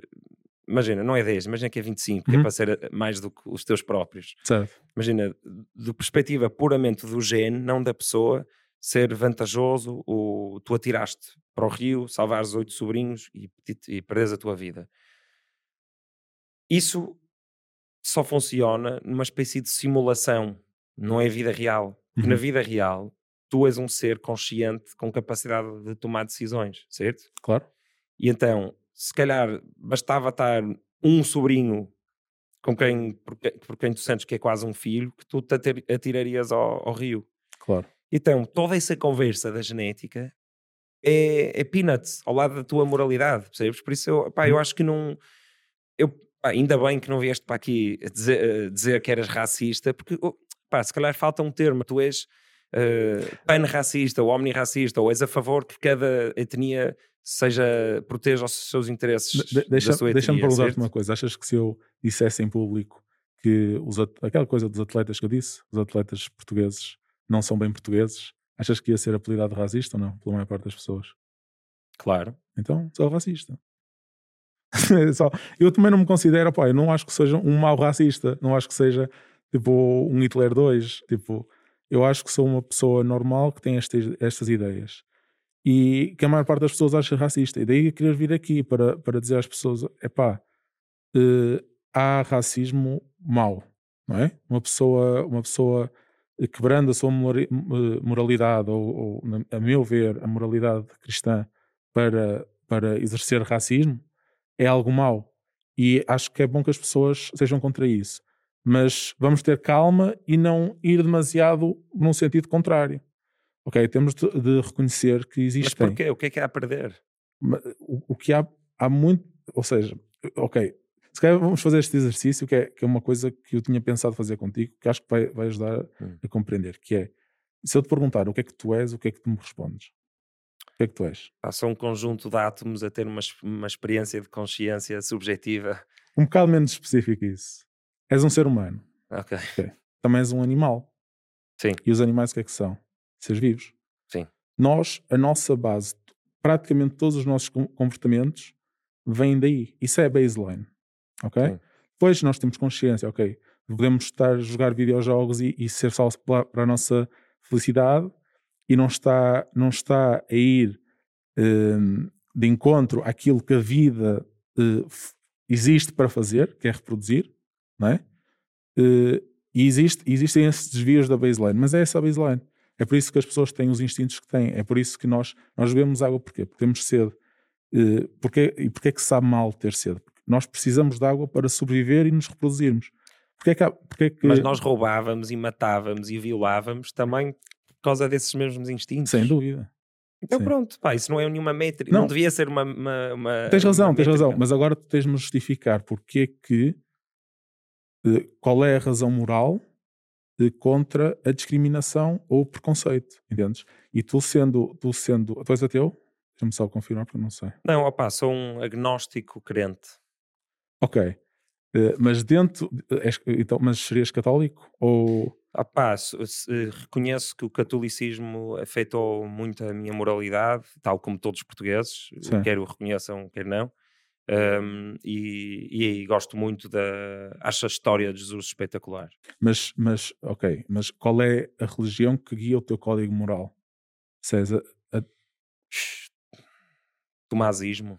[SPEAKER 1] imagina, não é 10, imagina que é 25, uhum. que é uhum. para ser eh, mais do que os teus próprios.
[SPEAKER 2] Certo.
[SPEAKER 1] Imagina, de perspectiva puramente do gene, não da pessoa, ser vantajoso, o, tu atiraste para o rio, salvares oito sobrinhos e, e, e perdes a tua vida. Isso só funciona numa espécie de simulação não é vida real. Porque uhum. na vida real, tu és um ser consciente com capacidade de tomar decisões, certo?
[SPEAKER 2] Claro.
[SPEAKER 1] E então, se calhar bastava estar um sobrinho com quem, por, por quem tu sentes que é quase um filho, que tu te atirarias ao, ao rio.
[SPEAKER 2] Claro.
[SPEAKER 1] Então, toda essa conversa da genética é, é peanuts ao lado da tua moralidade, percebes? Por isso, eu, pá, eu uhum. acho que não. Eu, pá, ainda bem que não vieste para aqui dizer, dizer que eras racista, porque oh, pá, se calhar falta um termo, tu és, uh, pan-racista ou omnirracista, ou és a favor que cada etnia seja, proteja os seus interesses de, deixa, da sua etnia.
[SPEAKER 2] Deixa-me perguntar-te uma coisa. Achas que se eu dissesse em público que os, aquela coisa dos atletas que eu disse, os atletas portugueses não são bem portugueses, achas que ia ser apelidado racista ou não, pela maior parte das pessoas?
[SPEAKER 1] Claro.
[SPEAKER 2] Então, sou racista. Só, eu também não me considero, pá, eu não acho que seja um mau racista, não acho que seja tipo um Hitler 2, tipo, eu acho que sou uma pessoa normal que tem estas, estas ideias e que a maior parte das pessoas acha racista. E daí querer vir aqui para, para dizer às pessoas: é uh, há racismo mau, não é? Uma pessoa, uma pessoa quebrando a sua eh, moralidade, ou, ou, a meu ver, a moralidade cristã para, para exercer racismo, é algo mau. E acho que é bom que as pessoas sejam contra isso. Mas vamos ter calma e não ir demasiado num sentido contrário. Ok, temos de, de reconhecer que existem.
[SPEAKER 1] Mas porquê? O que é que há a perder?
[SPEAKER 2] O, o que há, há muito. Ou seja, ok, se calhar vamos fazer este exercício, que é, que é uma coisa que eu tinha pensado fazer contigo, que acho que vai, vai ajudar hum. a compreender, que é, se eu te perguntar o que é que tu és, o que é que tu me respondes? O que é que tu és?
[SPEAKER 1] Passa um conjunto de átomos a ter uma, uma experiência de consciência subjetiva.
[SPEAKER 2] Um bocado menos específico isso. És um ser humano.
[SPEAKER 1] Ok.
[SPEAKER 2] okay. Também és um animal.
[SPEAKER 1] Sim.
[SPEAKER 2] E os animais o que é que são? Seres vivos.
[SPEAKER 1] Sim.
[SPEAKER 2] Nós, a nossa base, praticamente todos os nossos comportamentos vêm daí. Isso é baseline ok? Sim. Depois nós temos consciência, ok? Podemos estar a jogar videojogos e, e ser para, para, a nossa felicidade e não está, não está a ir um, de encontro àquilo que a vida uh, existe para fazer, que é reproduzir, não é? Uh, e existe, existem esses desvios da baseline, mas é essa a baseline. É por isso que as pessoas têm os instintos que têm. É por isso que nós, nós bebemos água. Porquê? Porque temos sede. Uh, porquê, e porquê é que sabe mal ter sede? Nós precisamos de água para sobreviver e nos reproduzirmos. Porquê é que, há, porquê é que...
[SPEAKER 1] Mas nós roubávamos e matávamos e violávamos também por causa desses mesmos instintos.
[SPEAKER 2] Sem dúvida.
[SPEAKER 1] Então Sim. pronto, pá, isso não é nenhuma métrica, não. não, devia ser uma, uma, uma
[SPEAKER 2] Tens razão,
[SPEAKER 1] uma
[SPEAKER 2] tens razão, mas agora tu tens-me justificar porque é que, eh, qual é a razão moral de, contra a discriminação ou o preconceito, entendes? E tu sendo, tu sendo, tu és ateu? Deixa-me só confirmar porque não sei.
[SPEAKER 1] Não, opá, sou um agnóstico crente.
[SPEAKER 2] Ok. Uh, mas dentro. És, então, mas serias católico? Ou.
[SPEAKER 1] Ah, pá, reconheço que o catolicismo afetou muito a minha moralidade, tal como todos os portugueses, Sim. quer o reconheçam, quer não. Um, e, e, gosto muito da. Acho a história de Jesus espetacular.
[SPEAKER 2] Mas, mas, ok, mas qual é a religião que guia o teu código moral? César. A...
[SPEAKER 1] Tomazismo.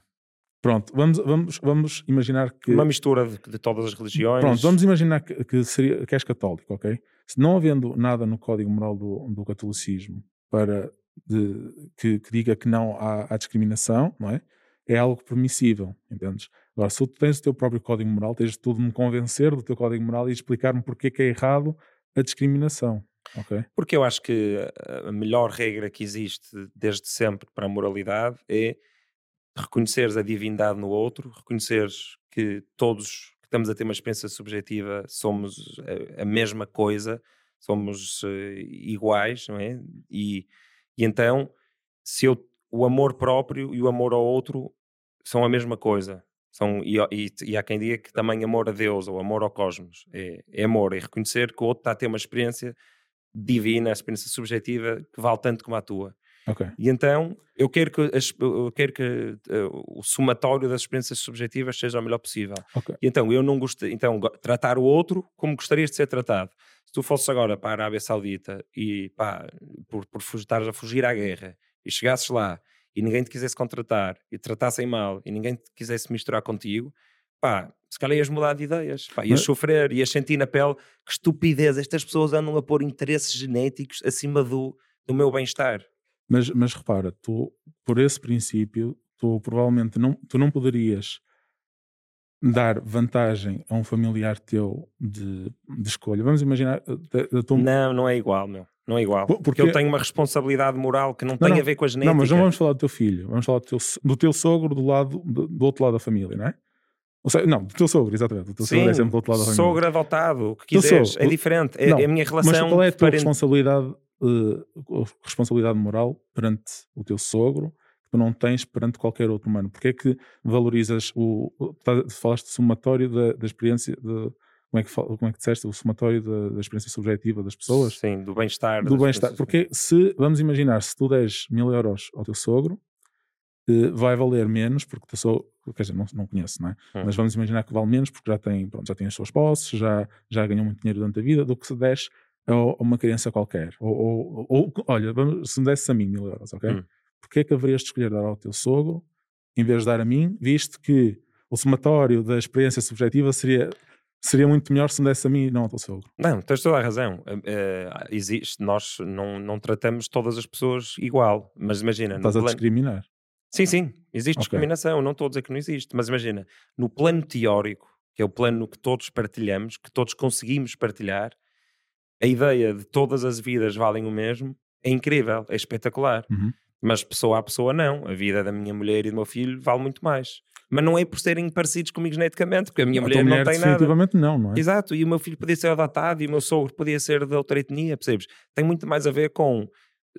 [SPEAKER 2] Pronto, vamos, vamos, vamos imaginar que.
[SPEAKER 1] Uma mistura de, de todas as religiões.
[SPEAKER 2] Pronto, vamos imaginar que, que, seria, que és católico, ok? Se não havendo nada no código moral do, do catolicismo para de, que, que, diga que não há, há, discriminação, não é? É algo permissível, entendes? Agora, se tu tens o teu próprio código moral, tens de tudo me convencer do teu código moral e explicar-me porque é que é errado a discriminação.
[SPEAKER 1] Porque eu acho que a melhor regra que existe desde sempre para a moralidade é reconheceres a divindade no outro, reconheceres que todos que estamos a ter uma experiência subjetiva somos a, a mesma coisa, somos uh, iguais, não é? E, e então, se eu, o amor próprio e o amor ao outro são a mesma coisa. São, e, e, e, há quem diga que também amor a Deus ou amor ao cosmos é, é amor, é reconhecer que o outro está a ter uma experiência divina, experiência subjetiva que vale tanto como a tua.
[SPEAKER 2] Okay.
[SPEAKER 1] E então eu quero que, eu quero que uh, o somatório das experiências subjetivas seja o melhor possível.
[SPEAKER 2] Okay.
[SPEAKER 1] E então eu não gosto, então tratar o outro como gostarias de ser tratado. Se tu fosses agora para a Arábia Saudita e pá, por, por estares a fugir à guerra e chegasses lá e ninguém te quisesse contratar e te tratassem mal e ninguém te quisesse misturar contigo, pá, se calhar ias mudar de ideias, pá, ias Mas... sofrer, ias sentir na pele que estupidez, estas pessoas andam a pôr interesses genéticos acima do, do meu bem-estar.
[SPEAKER 2] Mas, mas repara, tu, por esse princípio, tu provavelmente não, tu não poderias dar vantagem a um familiar teu de, de escolha. Vamos imaginar. De, de tua...
[SPEAKER 1] Não, não é igual, meu. Não é igual. Porque, porque eu tenho uma responsabilidade moral que não, não tem não, a ver com a genética.
[SPEAKER 2] Não, mas não vamos falar do teu filho. Vamos falar do teu, do teu sogro do, lado, do, do outro lado da família, não é? Ou seja, não, do teu sogro, exatamente. Do teu
[SPEAKER 1] Sim, sogro é sempre do outro lado da família. Sogro adotado, o que quiseres, é diferente. É, não, é, a minha relação.
[SPEAKER 2] Mas qual é a tua responsabilidade uh, responsabilidade moral perante o teu sogro que tu não tens perante qualquer outro humano? Porque é que valorizas o. Falaste do somatório da, da experiência. De, como é, que, como é que disseste? O somatório da, da experiência subjetiva das pessoas?
[SPEAKER 1] Sim, do bem-estar.
[SPEAKER 2] Do bem-estar. Porque se, vamos imaginar, se tu des mil euros ao teu sogro, uh, vai valer menos, porque o teu sogro, quer dizer, não, não conheço, não é? Hum. Mas vamos imaginar que vale menos porque já tem, pronto, já tem as suas posses, já, já ganhou muito dinheiro durante a vida, do que se des a uma criança qualquer. Ou, ou, ou olha, vamos, se me desse a mim mil euros, ok? Hum. Porquê é que haverias de escolher dar ao teu sogro em vez de dar a mim, visto que o somatório da experiência subjetiva seria seria muito melhor se me desse a mim e não ao teu sogro.
[SPEAKER 1] Não, tens toda a razão. Uh, existe, nós não, não tratamos todas as pessoas igual, mas imagina.
[SPEAKER 2] Estás a discriminar.
[SPEAKER 1] Sim, sim, existe okay. discriminação, não estou a dizer que não existe, mas imagina, no plano teórico, que é o plano que todos partilhamos, que todos conseguimos partilhar, a ideia de todas as vidas valem o mesmo é incrível, é espetacular.
[SPEAKER 2] Uhum.
[SPEAKER 1] Mas pessoa a pessoa não. A vida da minha mulher e do meu filho vale muito mais. Mas não é por serem parecidos comigo geneticamente, porque a minha a mulher, mulher não tem
[SPEAKER 2] definitivamente nada. não, não é?
[SPEAKER 1] Exato, e o meu filho podia ser adotado e o meu sogro podia ser de outra etnia, percebes? Tem muito mais a ver com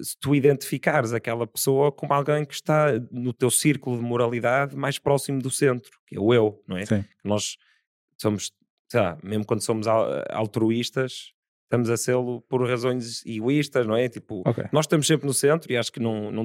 [SPEAKER 1] se tu identificares aquela pessoa como alguém que está no teu círculo de moralidade mais próximo do centro, que é o eu, não é?
[SPEAKER 2] Sim.
[SPEAKER 1] Nós somos, sei lá, mesmo quando somos altruístas, estamos a sê-lo por razões egoístas, não é? Tipo,
[SPEAKER 2] okay.
[SPEAKER 1] nós estamos sempre no centro e acho que não, não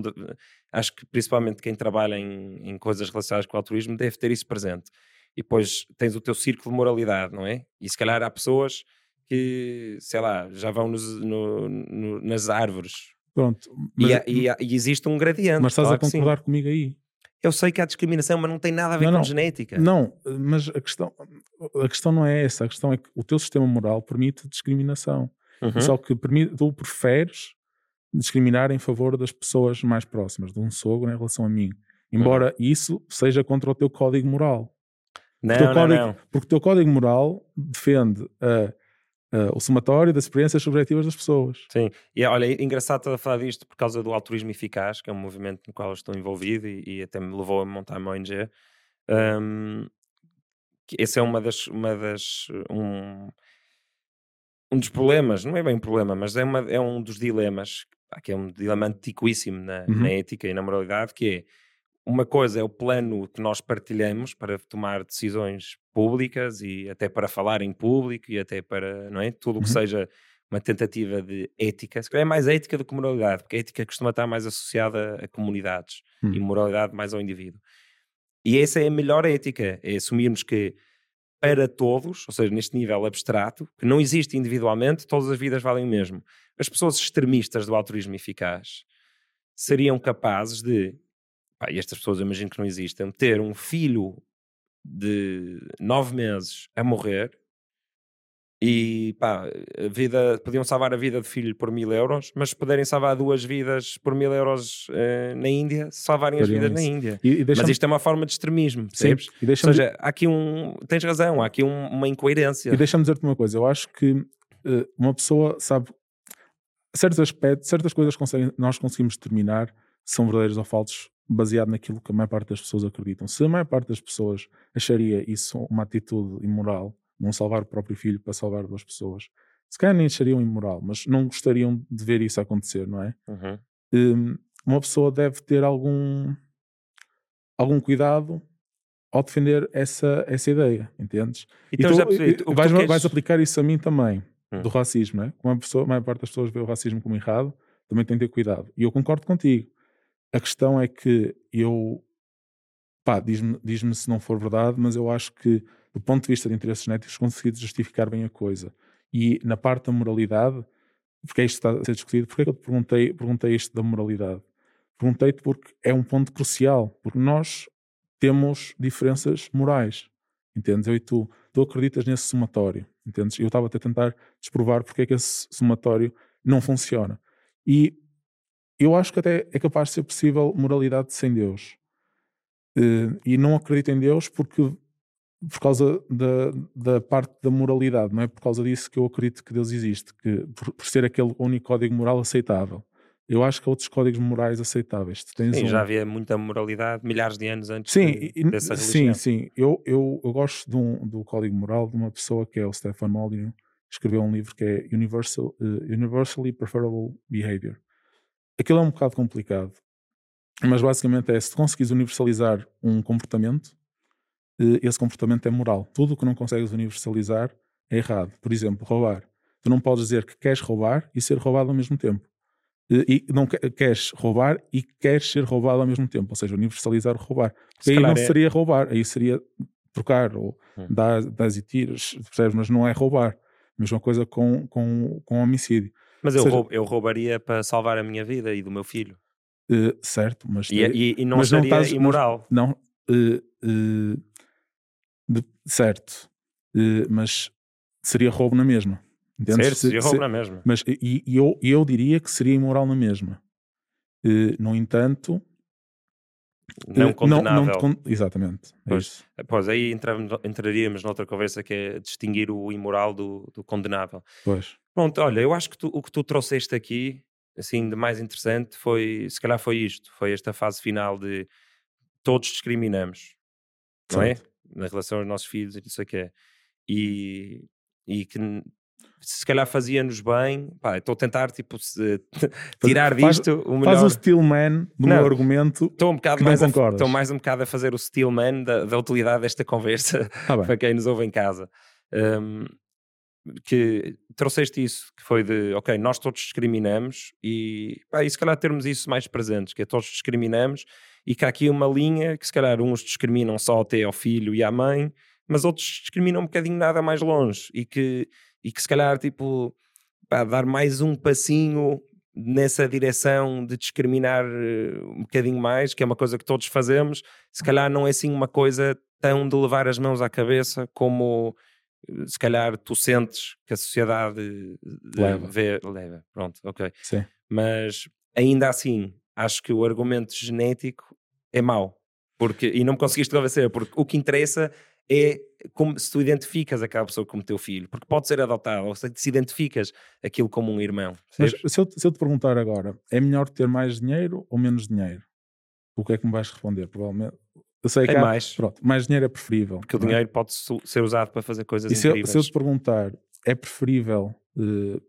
[SPEAKER 1] acho que principalmente quem trabalha em, em coisas relacionadas com o altruísmo deve ter isso presente. E depois tens o teu círculo de moralidade, não é? E se calhar há pessoas que, sei lá, já vão nos, no, no, nas árvores
[SPEAKER 2] Pronto.
[SPEAKER 1] E, e, e, existe um gradiente.
[SPEAKER 2] Mas estás claro a concordar comigo aí?
[SPEAKER 1] Eu sei que há discriminação, mas não tem nada a ver
[SPEAKER 2] não,
[SPEAKER 1] com
[SPEAKER 2] não,
[SPEAKER 1] genética.
[SPEAKER 2] Não, mas a questão, a questão não é essa. A questão é que o teu sistema moral permite discriminação. Uhum. Só que permite, tu preferes discriminar em favor das pessoas mais próximas, de um sogro em relação a mim. Embora uhum. isso seja contra o teu código moral.
[SPEAKER 1] Não, não,
[SPEAKER 2] código,
[SPEAKER 1] não.
[SPEAKER 2] Porque o teu código moral defende a uh, o somatório das experiências subjetivas das pessoas.
[SPEAKER 1] Sim, e olha, é engraçado estar a falar disto por causa do altruísmo eficaz, que é um movimento no qual estou envolvido e, e até me levou a montar uma ONG. Um, esse é uma das, uma das um, um dos problemas, não é bem um problema, mas é, uma, é um dos dilemas, que é um dilema antiquíssimo na, uhum. na ética e na moralidade, que é uma coisa é o plano que nós partilhamos para tomar decisões públicas e até para falar em público e até para, não é? Tudo o que uhum. seja uma tentativa de ética, se calhar é mais ética do que moralidade, porque a ética costuma estar mais associada a comunidades uhum. e moralidade mais ao indivíduo. E essa é a melhor ética, é assumirmos que para todos, ou seja, neste nível abstrato, que não existe individualmente, todas as vidas valem o mesmo. As pessoas extremistas do altruísmo eficaz seriam capazes de pá, e estas pessoas eu imagino que não existem, ter um filho de nove meses a morrer e pá, a vida, podiam salvar a vida de filho por mil euros, mas se puderem salvar duas vidas por mil euros uh, na Índia, salvarem as vidas isso. na Índia. E, e mas isto é uma forma de extremismo, percebes? Sim, Ou seja, há aqui um. Tens razão, há aqui um, uma incoerência.
[SPEAKER 2] E deixa-me dizer-te uma coisa, eu acho que uh, uma pessoa sabe certos aspectos, certas coisas nós conseguimos determinar se são verdadeiros ou falsos baseado naquilo que a maior parte das pessoas acreditam. Se a maior parte das pessoas acharia isso uma atitude imoral, não salvar o próprio filho para salvar duas pessoas, se calhar nem achariam imoral, mas não gostariam de ver isso acontecer, não é?
[SPEAKER 1] Uhum.
[SPEAKER 2] Um, uma pessoa deve ter algum algum cuidado ao defender essa, essa ideia, entendes?
[SPEAKER 1] Então, tu, já percebi,
[SPEAKER 2] vais,
[SPEAKER 1] queres...
[SPEAKER 2] vais, aplicar isso a mim também, hum. do racismo, não é? Como a, pessoa, a maior parte das pessoas vê o racismo como errado, também tem que ter cuidado. E eu concordo contigo. A questão é que eu, pá, diz-me diz se não for verdade, mas eu acho que, do ponto de vista de interesses genéticos, consegui justificar bem a coisa. E na parte da moralidade, porque isto está a ser discutido, porque é que eu te perguntei, perguntei isto da moralidade? Perguntei-te porque é um ponto crucial, porque nós temos diferenças morais, entendes? Eu e tu, tu acreditas nesse somatório, entendes? Eu estava a tentar desprovar porque é que esse somatório não funciona. E eu acho que até é capaz de ser possível moralidade sem Deus. Uh, e não acredito em Deus porque por causa da, da parte da moralidade, não é por causa disso que eu acredito que Deus existe, que por, por ser aquele único código moral aceitável. Eu acho que há outros códigos morais aceitáveis.
[SPEAKER 1] sim,
[SPEAKER 2] um...
[SPEAKER 1] já havia muita moralidade milhares de anos antes
[SPEAKER 2] sim,
[SPEAKER 1] de, dessa
[SPEAKER 2] religião. Sim, sim. Eu, eu, eu gosto de um, do código moral de uma pessoa que é o Stefan Molyneux, escreveu um livro que é Universal, uh, Universally Preferable Behavior. Aquilo é um bocado complicado, mas basicamente é se conseguires universalizar um comportamento, uh, esse comportamento é moral. Tudo o que não consegues universalizar é errado. Por exemplo, roubar. Tu não podes dizer que queres roubar e ser roubado ao mesmo tempo. E não queres roubar e queres ser roubado ao mesmo tempo, ou seja, universalizar o roubar. Porque aí não é... seria roubar, aí seria trocar ou hum. dar, dar e tiros, percebes? Mas não é roubar. Mesma coisa com, com, com homicídio.
[SPEAKER 1] Mas eu, seja, roub, eu roubaria para salvar a minha vida e do meu filho.
[SPEAKER 2] Uh, certo, mas.
[SPEAKER 1] E, e, e não mas seria não estás, imoral.
[SPEAKER 2] Não, uh, uh, de, certo. mas seria roubo na mesma.
[SPEAKER 1] Entendes? Certo, seria roubo se, na mesma.
[SPEAKER 2] Mas e, e eu, eu diria que seria imoral na mesma. no entanto,
[SPEAKER 1] não condenável. Não, não,
[SPEAKER 2] exatamente.
[SPEAKER 1] É pois, pois aí entramos, entraríamos noutra conversa que é distinguir o imoral do, do condenável.
[SPEAKER 2] Pois.
[SPEAKER 1] Pronto, olha, eu acho que tu, o que tu trouxeste aqui, assim, de mais interessante foi, se calhar foi isto, foi esta fase final de todos discriminamos, não é? Na relação aos nossos filhos e não sei o que é. E, e que se calhar fazia-nos bem. Pá, estou a tentar tipo, se, tirar faz, disto o melhor.
[SPEAKER 2] Faz o Steelman do Não, meu argumento.
[SPEAKER 1] Estou um bocado mais, a, estou mais um bocado a fazer o Steelman da, da utilidade desta conversa ah, para quem nos ouve em casa. Um, que trouxeste isso, que foi de, ok, nós todos discriminamos e, pá, e se calhar termos isso mais presentes, que é todos discriminamos e que há aqui uma linha que se calhar uns discriminam só até ao filho e à mãe, mas outros discriminam um bocadinho nada mais longe e que e que se calhar, tipo, pá, dar mais um passinho nessa direção de discriminar eh, um bocadinho mais, que é uma coisa que todos fazemos, se calhar não é assim uma coisa tão de levar as mãos à cabeça como se calhar tu sentes que a sociedade
[SPEAKER 2] eh, leva.
[SPEAKER 1] Vê, leva. Pronto, ok.
[SPEAKER 2] Sim.
[SPEAKER 1] Mas ainda assim, acho que o argumento genético é mau. Porque, e não me conseguiste convencer, porque o que interessa é como se tu identificas aquela pessoa como teu filho, porque pode ser adotado, ou se, se identificas aquilo como um irmão.
[SPEAKER 2] Mas se eu, se eu, te perguntar agora, é melhor ter mais dinheiro ou menos dinheiro? O que é que me vais responder? Provavelmente. Eu sei que
[SPEAKER 1] é
[SPEAKER 2] há,
[SPEAKER 1] mais.
[SPEAKER 2] Pronto, mais dinheiro é preferível.
[SPEAKER 1] Porque o é? dinheiro pode ser usado para fazer coisas e
[SPEAKER 2] se
[SPEAKER 1] incríveis.
[SPEAKER 2] Eu, se eu te perguntar, é preferível uh,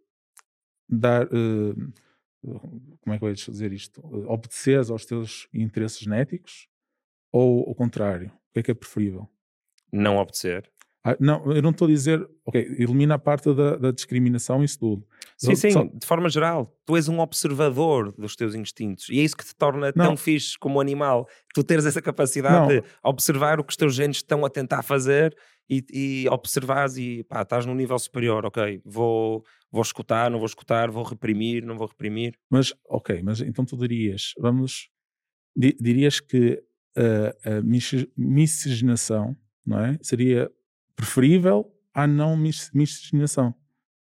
[SPEAKER 2] dar. Uh, como é que eu ia dizer isto? Uh, obedeceres aos teus interesses genéticos ou o contrário? O que é que é preferível?
[SPEAKER 1] não obedecer.
[SPEAKER 2] Ah, não, eu não estou a dizer, ok, elimina a parte da, da discriminação e isso tudo.
[SPEAKER 1] Sim, sim, Só... de forma geral. Tu és um observador dos teus instintos e é isso que te torna não. tão fixe como animal. Tu teres essa capacidade não. de observar o que os teus genes estão a tentar fazer e, e observares e pá, estás num nível superior, ok, vou, vou escutar, não vou escutar, vou reprimir, não vou reprimir.
[SPEAKER 2] Mas, ok, mas então tu dirias, vamos, dirias que a, a miscigenação não é? Seria preferível à não miscigenação.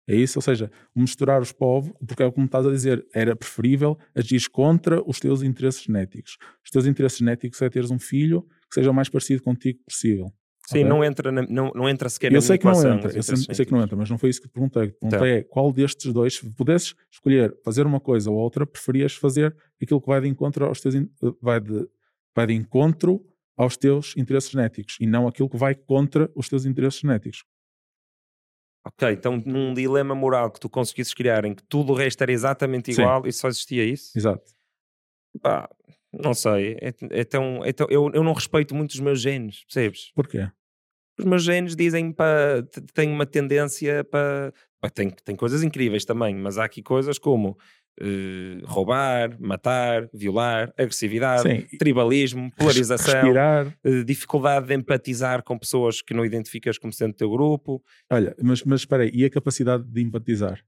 [SPEAKER 2] É isso? Ou seja, misturar os povos, porque é como estás a dizer, era preferível agir contra os teus interesses genéticos. Os teus interesses genéticos é teres um filho que seja o mais parecido contigo possível.
[SPEAKER 1] Sim, okay? não, entra na, não, não entra sequer
[SPEAKER 2] eu
[SPEAKER 1] na
[SPEAKER 2] sei que não entra, eu sei, sei, que não entra, mas não foi isso que te perguntei. Te perguntei então. é qual destes dois, se pudesses escolher fazer uma coisa ou outra, preferias fazer aquilo que vai de encontro aos teus vai de, vai de encontro aos teus interesses genéticos e não aquilo que vai contra os teus interesses genéticos.
[SPEAKER 1] Ok, então num dilema moral que tu conseguisses criar em que tudo o resto era exatamente igual Sim. e só existia isso?
[SPEAKER 2] Exato.
[SPEAKER 1] Pá, não sei, é, é, tão, é tão, eu, eu não respeito muito os meus genes, percebes?
[SPEAKER 2] Porquê?
[SPEAKER 1] Os meus genes dizem para. têm uma tendência para. Tem, tem coisas incríveis também, mas há aqui coisas como Uh, roubar, matar, violar, agressividade, Sim. tribalismo, polarização, uh, dificuldade de empatizar com pessoas que não identificas como sendo teu grupo.
[SPEAKER 2] Olha, mas, mas espera aí, e a capacidade de empatizar?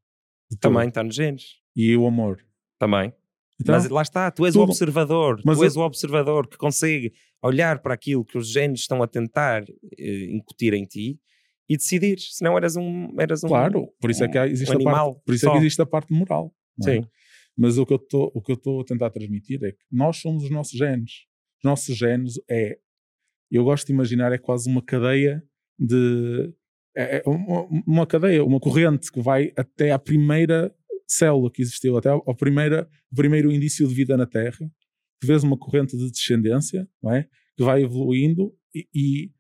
[SPEAKER 1] De Também está nos genes.
[SPEAKER 2] E o amor?
[SPEAKER 1] Também. Então, mas lá está, tu és tudo. o observador, mas tu és eu... o observador que consegue olhar para aquilo que os genes estão a tentar uh, incutir em ti e decidir, senão eras um eras um
[SPEAKER 2] Claro, por isso é que existe um a parte, por isso é que existe a parte moral.
[SPEAKER 1] É? Sim.
[SPEAKER 2] Mas o que eu estou a tentar transmitir é que nós somos os nossos genes. Os nossos genes é, eu gosto de imaginar, é quase uma cadeia de. É, é uma, uma cadeia, uma corrente que vai até à primeira célula que existiu, até ao, primeira, primeiro indício de vida na Terra. Tu vês uma corrente de descendência, não é? Que vai evoluindo e, e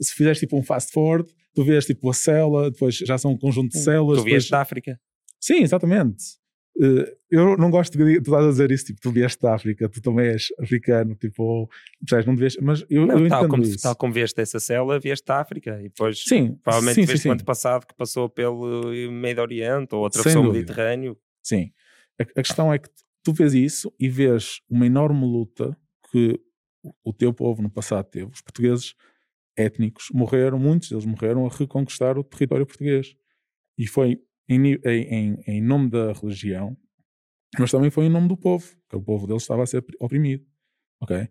[SPEAKER 2] se fizeres tipo um fast forward, tu vês tipo a célula, depois já são um conjunto de células.
[SPEAKER 1] Tu vieste
[SPEAKER 2] depois...
[SPEAKER 1] da África.
[SPEAKER 2] Sim, exatamente. Uh, eu não gosto de tu estás a dizer isso, tipo, tu vieste da África, tu também és africano, tipo, percebes, não devias, mas eu,
[SPEAKER 1] não,
[SPEAKER 2] eu
[SPEAKER 1] tal, como,
[SPEAKER 2] isso.
[SPEAKER 1] tal como vieste dessa célula, vieste da África e depois
[SPEAKER 2] sim,
[SPEAKER 1] provavelmente
[SPEAKER 2] sim,
[SPEAKER 1] vieste
[SPEAKER 2] sim,
[SPEAKER 1] o ano passado que passou pelo Médio Oriente ou atravessou o. Mediterrâneo.
[SPEAKER 2] Sim. A, a questão é que tu vês isso e vês uma enorme luta que o- o teu povo no passado teve. Os portugueses étnicos morreram, muitos deles morreram a reconquistar o território português. E foi em, em, em- nome da religião, mas também foi em nome do povo, que o povo deles estava a ser oprimido. Ok?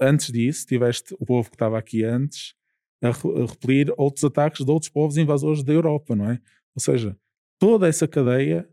[SPEAKER 2] Antes disso, tiveste o povo que estava aqui antes a repelir outros ataques de outros povos invasores da Europa, não é? Ou seja, toda essa cadeia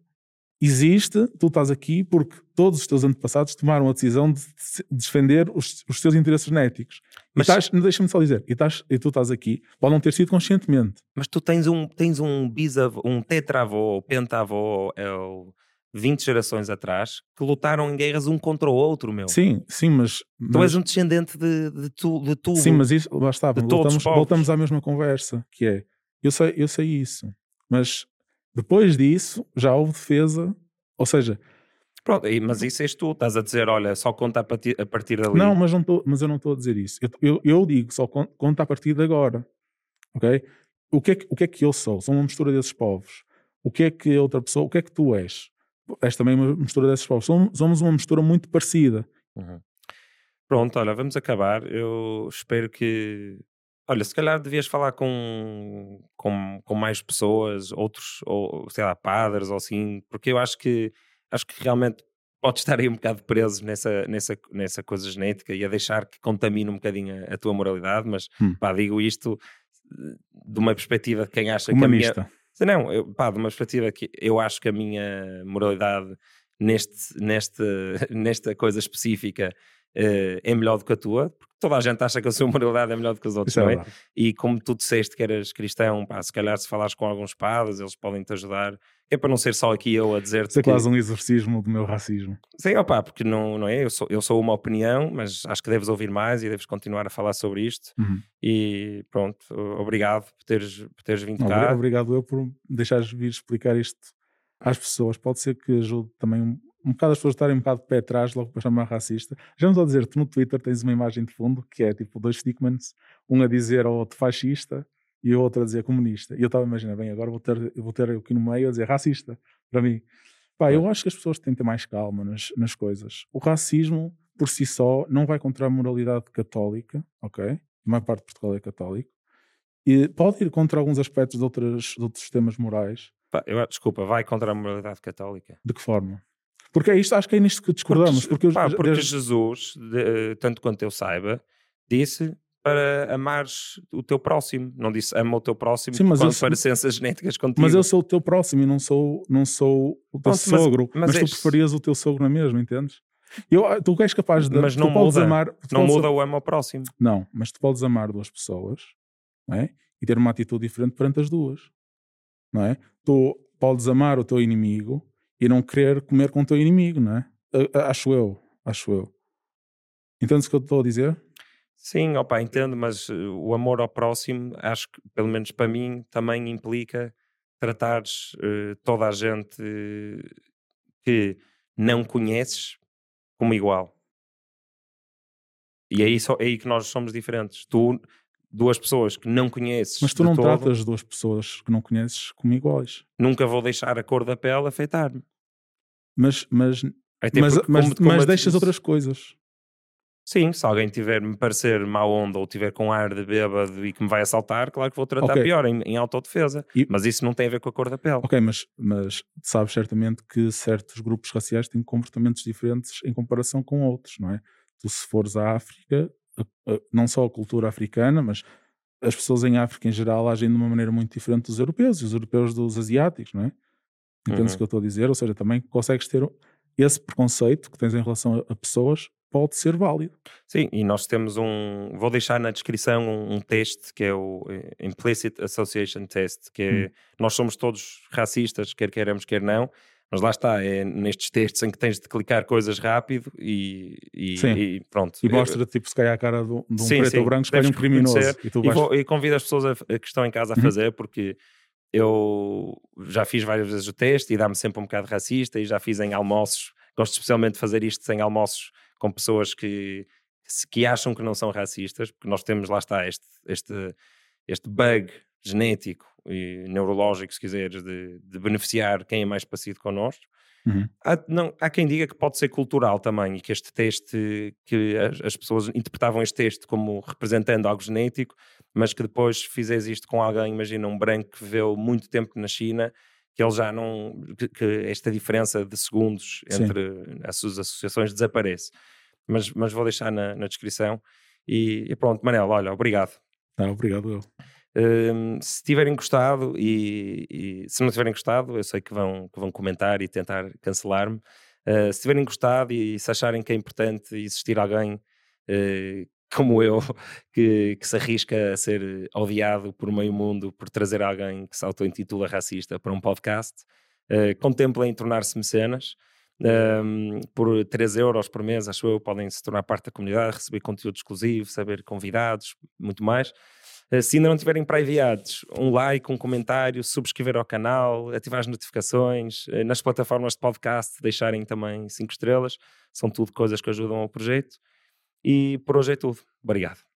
[SPEAKER 2] existe, tu estás aqui porque todos os teus antepassados tomaram a decisão de defender os, os teus interesses genéticos.
[SPEAKER 1] Mas-
[SPEAKER 2] deixa-me só dizer, e, estás- e tu estás aqui, pode não ter sido conscientemente.
[SPEAKER 1] Mas tu tens um, tens um bisavô, um tetravô, pentavô, é o 20 gerações atrás, que lutaram em guerras um contra o outro, meu.
[SPEAKER 2] Sim, sim, mas.
[SPEAKER 1] Tu
[SPEAKER 2] mas
[SPEAKER 1] és um descendente de, de, tu, de tudo.
[SPEAKER 2] sim, mas isso, lá está, voltamos, voltamos à mesma conversa, que é, eu sei, eu sei isso, mas depois disso já houve defesa, ou seja,
[SPEAKER 1] Pronto, mas isso és tu, estás a dizer, olha, só conta a partir, a partir dali.
[SPEAKER 2] Não, mas, não tô, mas eu não estou a dizer isso. Eu, eu, eu digo, só con- conta a partir de agora. Ok? O que, é que, o que é que eu sou? Sou uma mistura desses povos. O que é que outra pessoa, o que é que tu és? És também uma mistura desses povos. Somos, somos uma mistura muito parecida.
[SPEAKER 1] Uhum. Pronto, olha, vamos acabar. Eu espero que. Olha, se calhar devias falar com, com, com mais pessoas, outros, ou sei lá, padres ou assim, porque eu acho que acho que realmente pode estar aí um bocado preso nessa, nessa, nessa coisa genética e a deixar que contamine um bocadinho a, a tua moralidade, mas
[SPEAKER 2] Hum.
[SPEAKER 1] pá, digo isto eh, de uma perspectiva de quem acha que a minha,
[SPEAKER 2] Humanista.
[SPEAKER 1] Não, eu, pá, de uma perspectiva que eu acho que a minha moralidade neste, neste, nesta coisa específica é melhor do que a tua, porque toda a gente acha que a sua moralidade é melhor do que os outros,
[SPEAKER 2] Isso é
[SPEAKER 1] não é? E como tu disseste que eras cristão, pá, se calhar se falares com alguns padres, eles podem te ajudar. É para não ser só aqui eu a dizer-te
[SPEAKER 2] Isso é
[SPEAKER 1] que...
[SPEAKER 2] quase um exorcismo do meu racismo.
[SPEAKER 1] Sim, opá, porque não, não é? Eu sou, eu sou uma opinião, mas acho que deves ouvir mais e deves continuar a falar sobre isto.
[SPEAKER 2] Uhum.
[SPEAKER 1] E pronto, obrigado por teres, por teres vindo
[SPEAKER 2] Não,
[SPEAKER 1] cá.
[SPEAKER 2] obrigado eu por deixares vir explicar isto às pessoas. Pode ser que ajude também um, bocado as pessoas estarem um bocado de pé atrás logo para chamar racista. Já estou a dizer, tu no Twitter tens uma imagem de fundo que é tipo dois stickmans, um a dizer ao outro fascista e o outro a dizer comunista. E eu estava a imaginar, bem, agora vou ter, vou ter aqui no meio a dizer racista para mim. Pá, eu acho que as pessoas têm que ter mais calma nas, nas coisas. O racismo, por si só, não vai contra a moralidade católica, ok? A maior parte de Portugal é católico. E pode ir contra alguns aspectos de, outras, de outros sistemas morais.
[SPEAKER 1] Pá, eu- desculpa, vai contra a moralidade católica.
[SPEAKER 2] De que forma? Porque é isto, acho que é nisto que discordamos. Porque,
[SPEAKER 1] pá,
[SPEAKER 2] os-
[SPEAKER 1] porque
[SPEAKER 2] desde-
[SPEAKER 1] Jesus, de- tanto quanto eu saiba, disse para amares o teu próximo. Não disse ama o teu próximo
[SPEAKER 2] Sim, mas
[SPEAKER 1] com
[SPEAKER 2] eu sou-
[SPEAKER 1] parecenças genéticas contigo.
[SPEAKER 2] mas eu sou o teu próximo e não sou, não sou o teu
[SPEAKER 1] Pronto, mas-
[SPEAKER 2] sogro.
[SPEAKER 1] mas
[SPEAKER 2] Mas,
[SPEAKER 1] és-
[SPEAKER 2] tu preferias o teu sogro na mesma, entendes? Eu, ah, tu és capaz de.
[SPEAKER 1] Mas não muda.
[SPEAKER 2] amar.
[SPEAKER 1] Não
[SPEAKER 2] podes-
[SPEAKER 1] muda o ama ao próximo.
[SPEAKER 2] Não, mas tu podes amar duas pessoas não é? e ter uma atitude diferente perante as duas. Não é? Tu podes amar o teu inimigo e não querer comer com o teu inimigo, não é? Acho eu, acho eu. Entendes o que eu estou a dizer?
[SPEAKER 1] Sim, opa, entendo, mas uh, o amor ao próximo, acho que, pelo menos para mim, também implica tratares uh, toda a gente que não conheces como igual. E é só, é aí que nós somos diferentes. Tu, duas pessoas que não conheces,
[SPEAKER 2] Mas tu não
[SPEAKER 1] todo,
[SPEAKER 2] tratas duas pessoas que não conheces como iguais.
[SPEAKER 1] nunca vou deixar a cor da pele afetar-me.
[SPEAKER 2] Mas, mas,
[SPEAKER 1] Até
[SPEAKER 2] mas,
[SPEAKER 1] porque,
[SPEAKER 2] mas,
[SPEAKER 1] como- como
[SPEAKER 2] mas
[SPEAKER 1] te
[SPEAKER 2] deixas outras coisas.
[SPEAKER 1] Sim, se alguém tiver me parecer má onda ou tiver com ar de bêbado e que me vai assaltar, claro que vou tratar
[SPEAKER 2] Ok.
[SPEAKER 1] pior em, em autodefesa.
[SPEAKER 2] E-
[SPEAKER 1] Mas isso não tem a ver com a cor da pele.
[SPEAKER 2] Ok, mas, mas sabes certamente que certos grupos raciais têm comportamentos diferentes em comparação com outros, não é? Tu, se fores à África, não só a cultura africana, mas as pessoas em África em geral agem de uma maneira muito diferente dos europeus e os europeus dos asiáticos, não é? Entendes
[SPEAKER 1] Uhum.
[SPEAKER 2] o que eu estou a dizer? Ou seja, também consegues ter esse preconceito que tens em relação a, pessoas, pode ser válido.
[SPEAKER 1] Sim, e nós temos um. Vou deixar na descrição um, um teste que é o eh, Implicit Association Test, que é.
[SPEAKER 2] Hum.
[SPEAKER 1] Nós somos todos racistas, quer queiramos, quer não, Mas lá está, é nestes textos em que tens de clicar coisas rápido e, e, e pronto.
[SPEAKER 2] E mostra tipo se calhar a cara de um, de um sim, preto sim, ou branco escolhe um criminoso.
[SPEAKER 1] E, tu vais... e, e convido as pessoas a, a, que estão em casa a uhum. fazer, porque eu já fiz várias vezes o teste e dá-me sempre um bocado racista e já fiz em almoços. Gosto especialmente de fazer isto em almoços com pessoas que, que acham que não são racistas, porque nós temos, lá está, este, este, este bug genético e neurológico, se quiseres, de, de beneficiar quem é mais parecido connosco. Uhum. Há, não, há quem diga que pode ser cultural também e que este teste, que as, as, pessoas interpretavam este teste como representando algo genético, mas que depois fizes isto com alguém, imagina um branco que viveu muito tempo na China, que ele já não. que, que esta diferença de segundos entre Sim. as suas associações desaparece. Mas, mas vou deixar na, na descrição. E, e, pronto, Manel, olha, obrigado.
[SPEAKER 2] Ah, obrigado eu.
[SPEAKER 1] Um, se tiverem gostado e, e, se não tiverem gostado, eu sei que vão, que vão comentar e tentar cancelar-me. Uh, se tiverem gostado e se acharem que é importante existir alguém uh, como eu, que, que, se arrisca a ser odiado por meio mundo por trazer alguém que se auto-intitula racista para um podcast, uh, contemplem tornar-se mecenas. Um, por 3 euros por mês, acho eu, podem se tornar parte da comunidade, receber conteúdo exclusivo, saber convidados, muito mais. Eh, se ainda não tiverem para enviados, um like, um comentário, subscrever ao canal, ativar as notificações, eh, nas plataformas de podcast deixarem também 5 estrelas, são tudo coisas que ajudam ao projeto. E por hoje é tudo. Obrigado.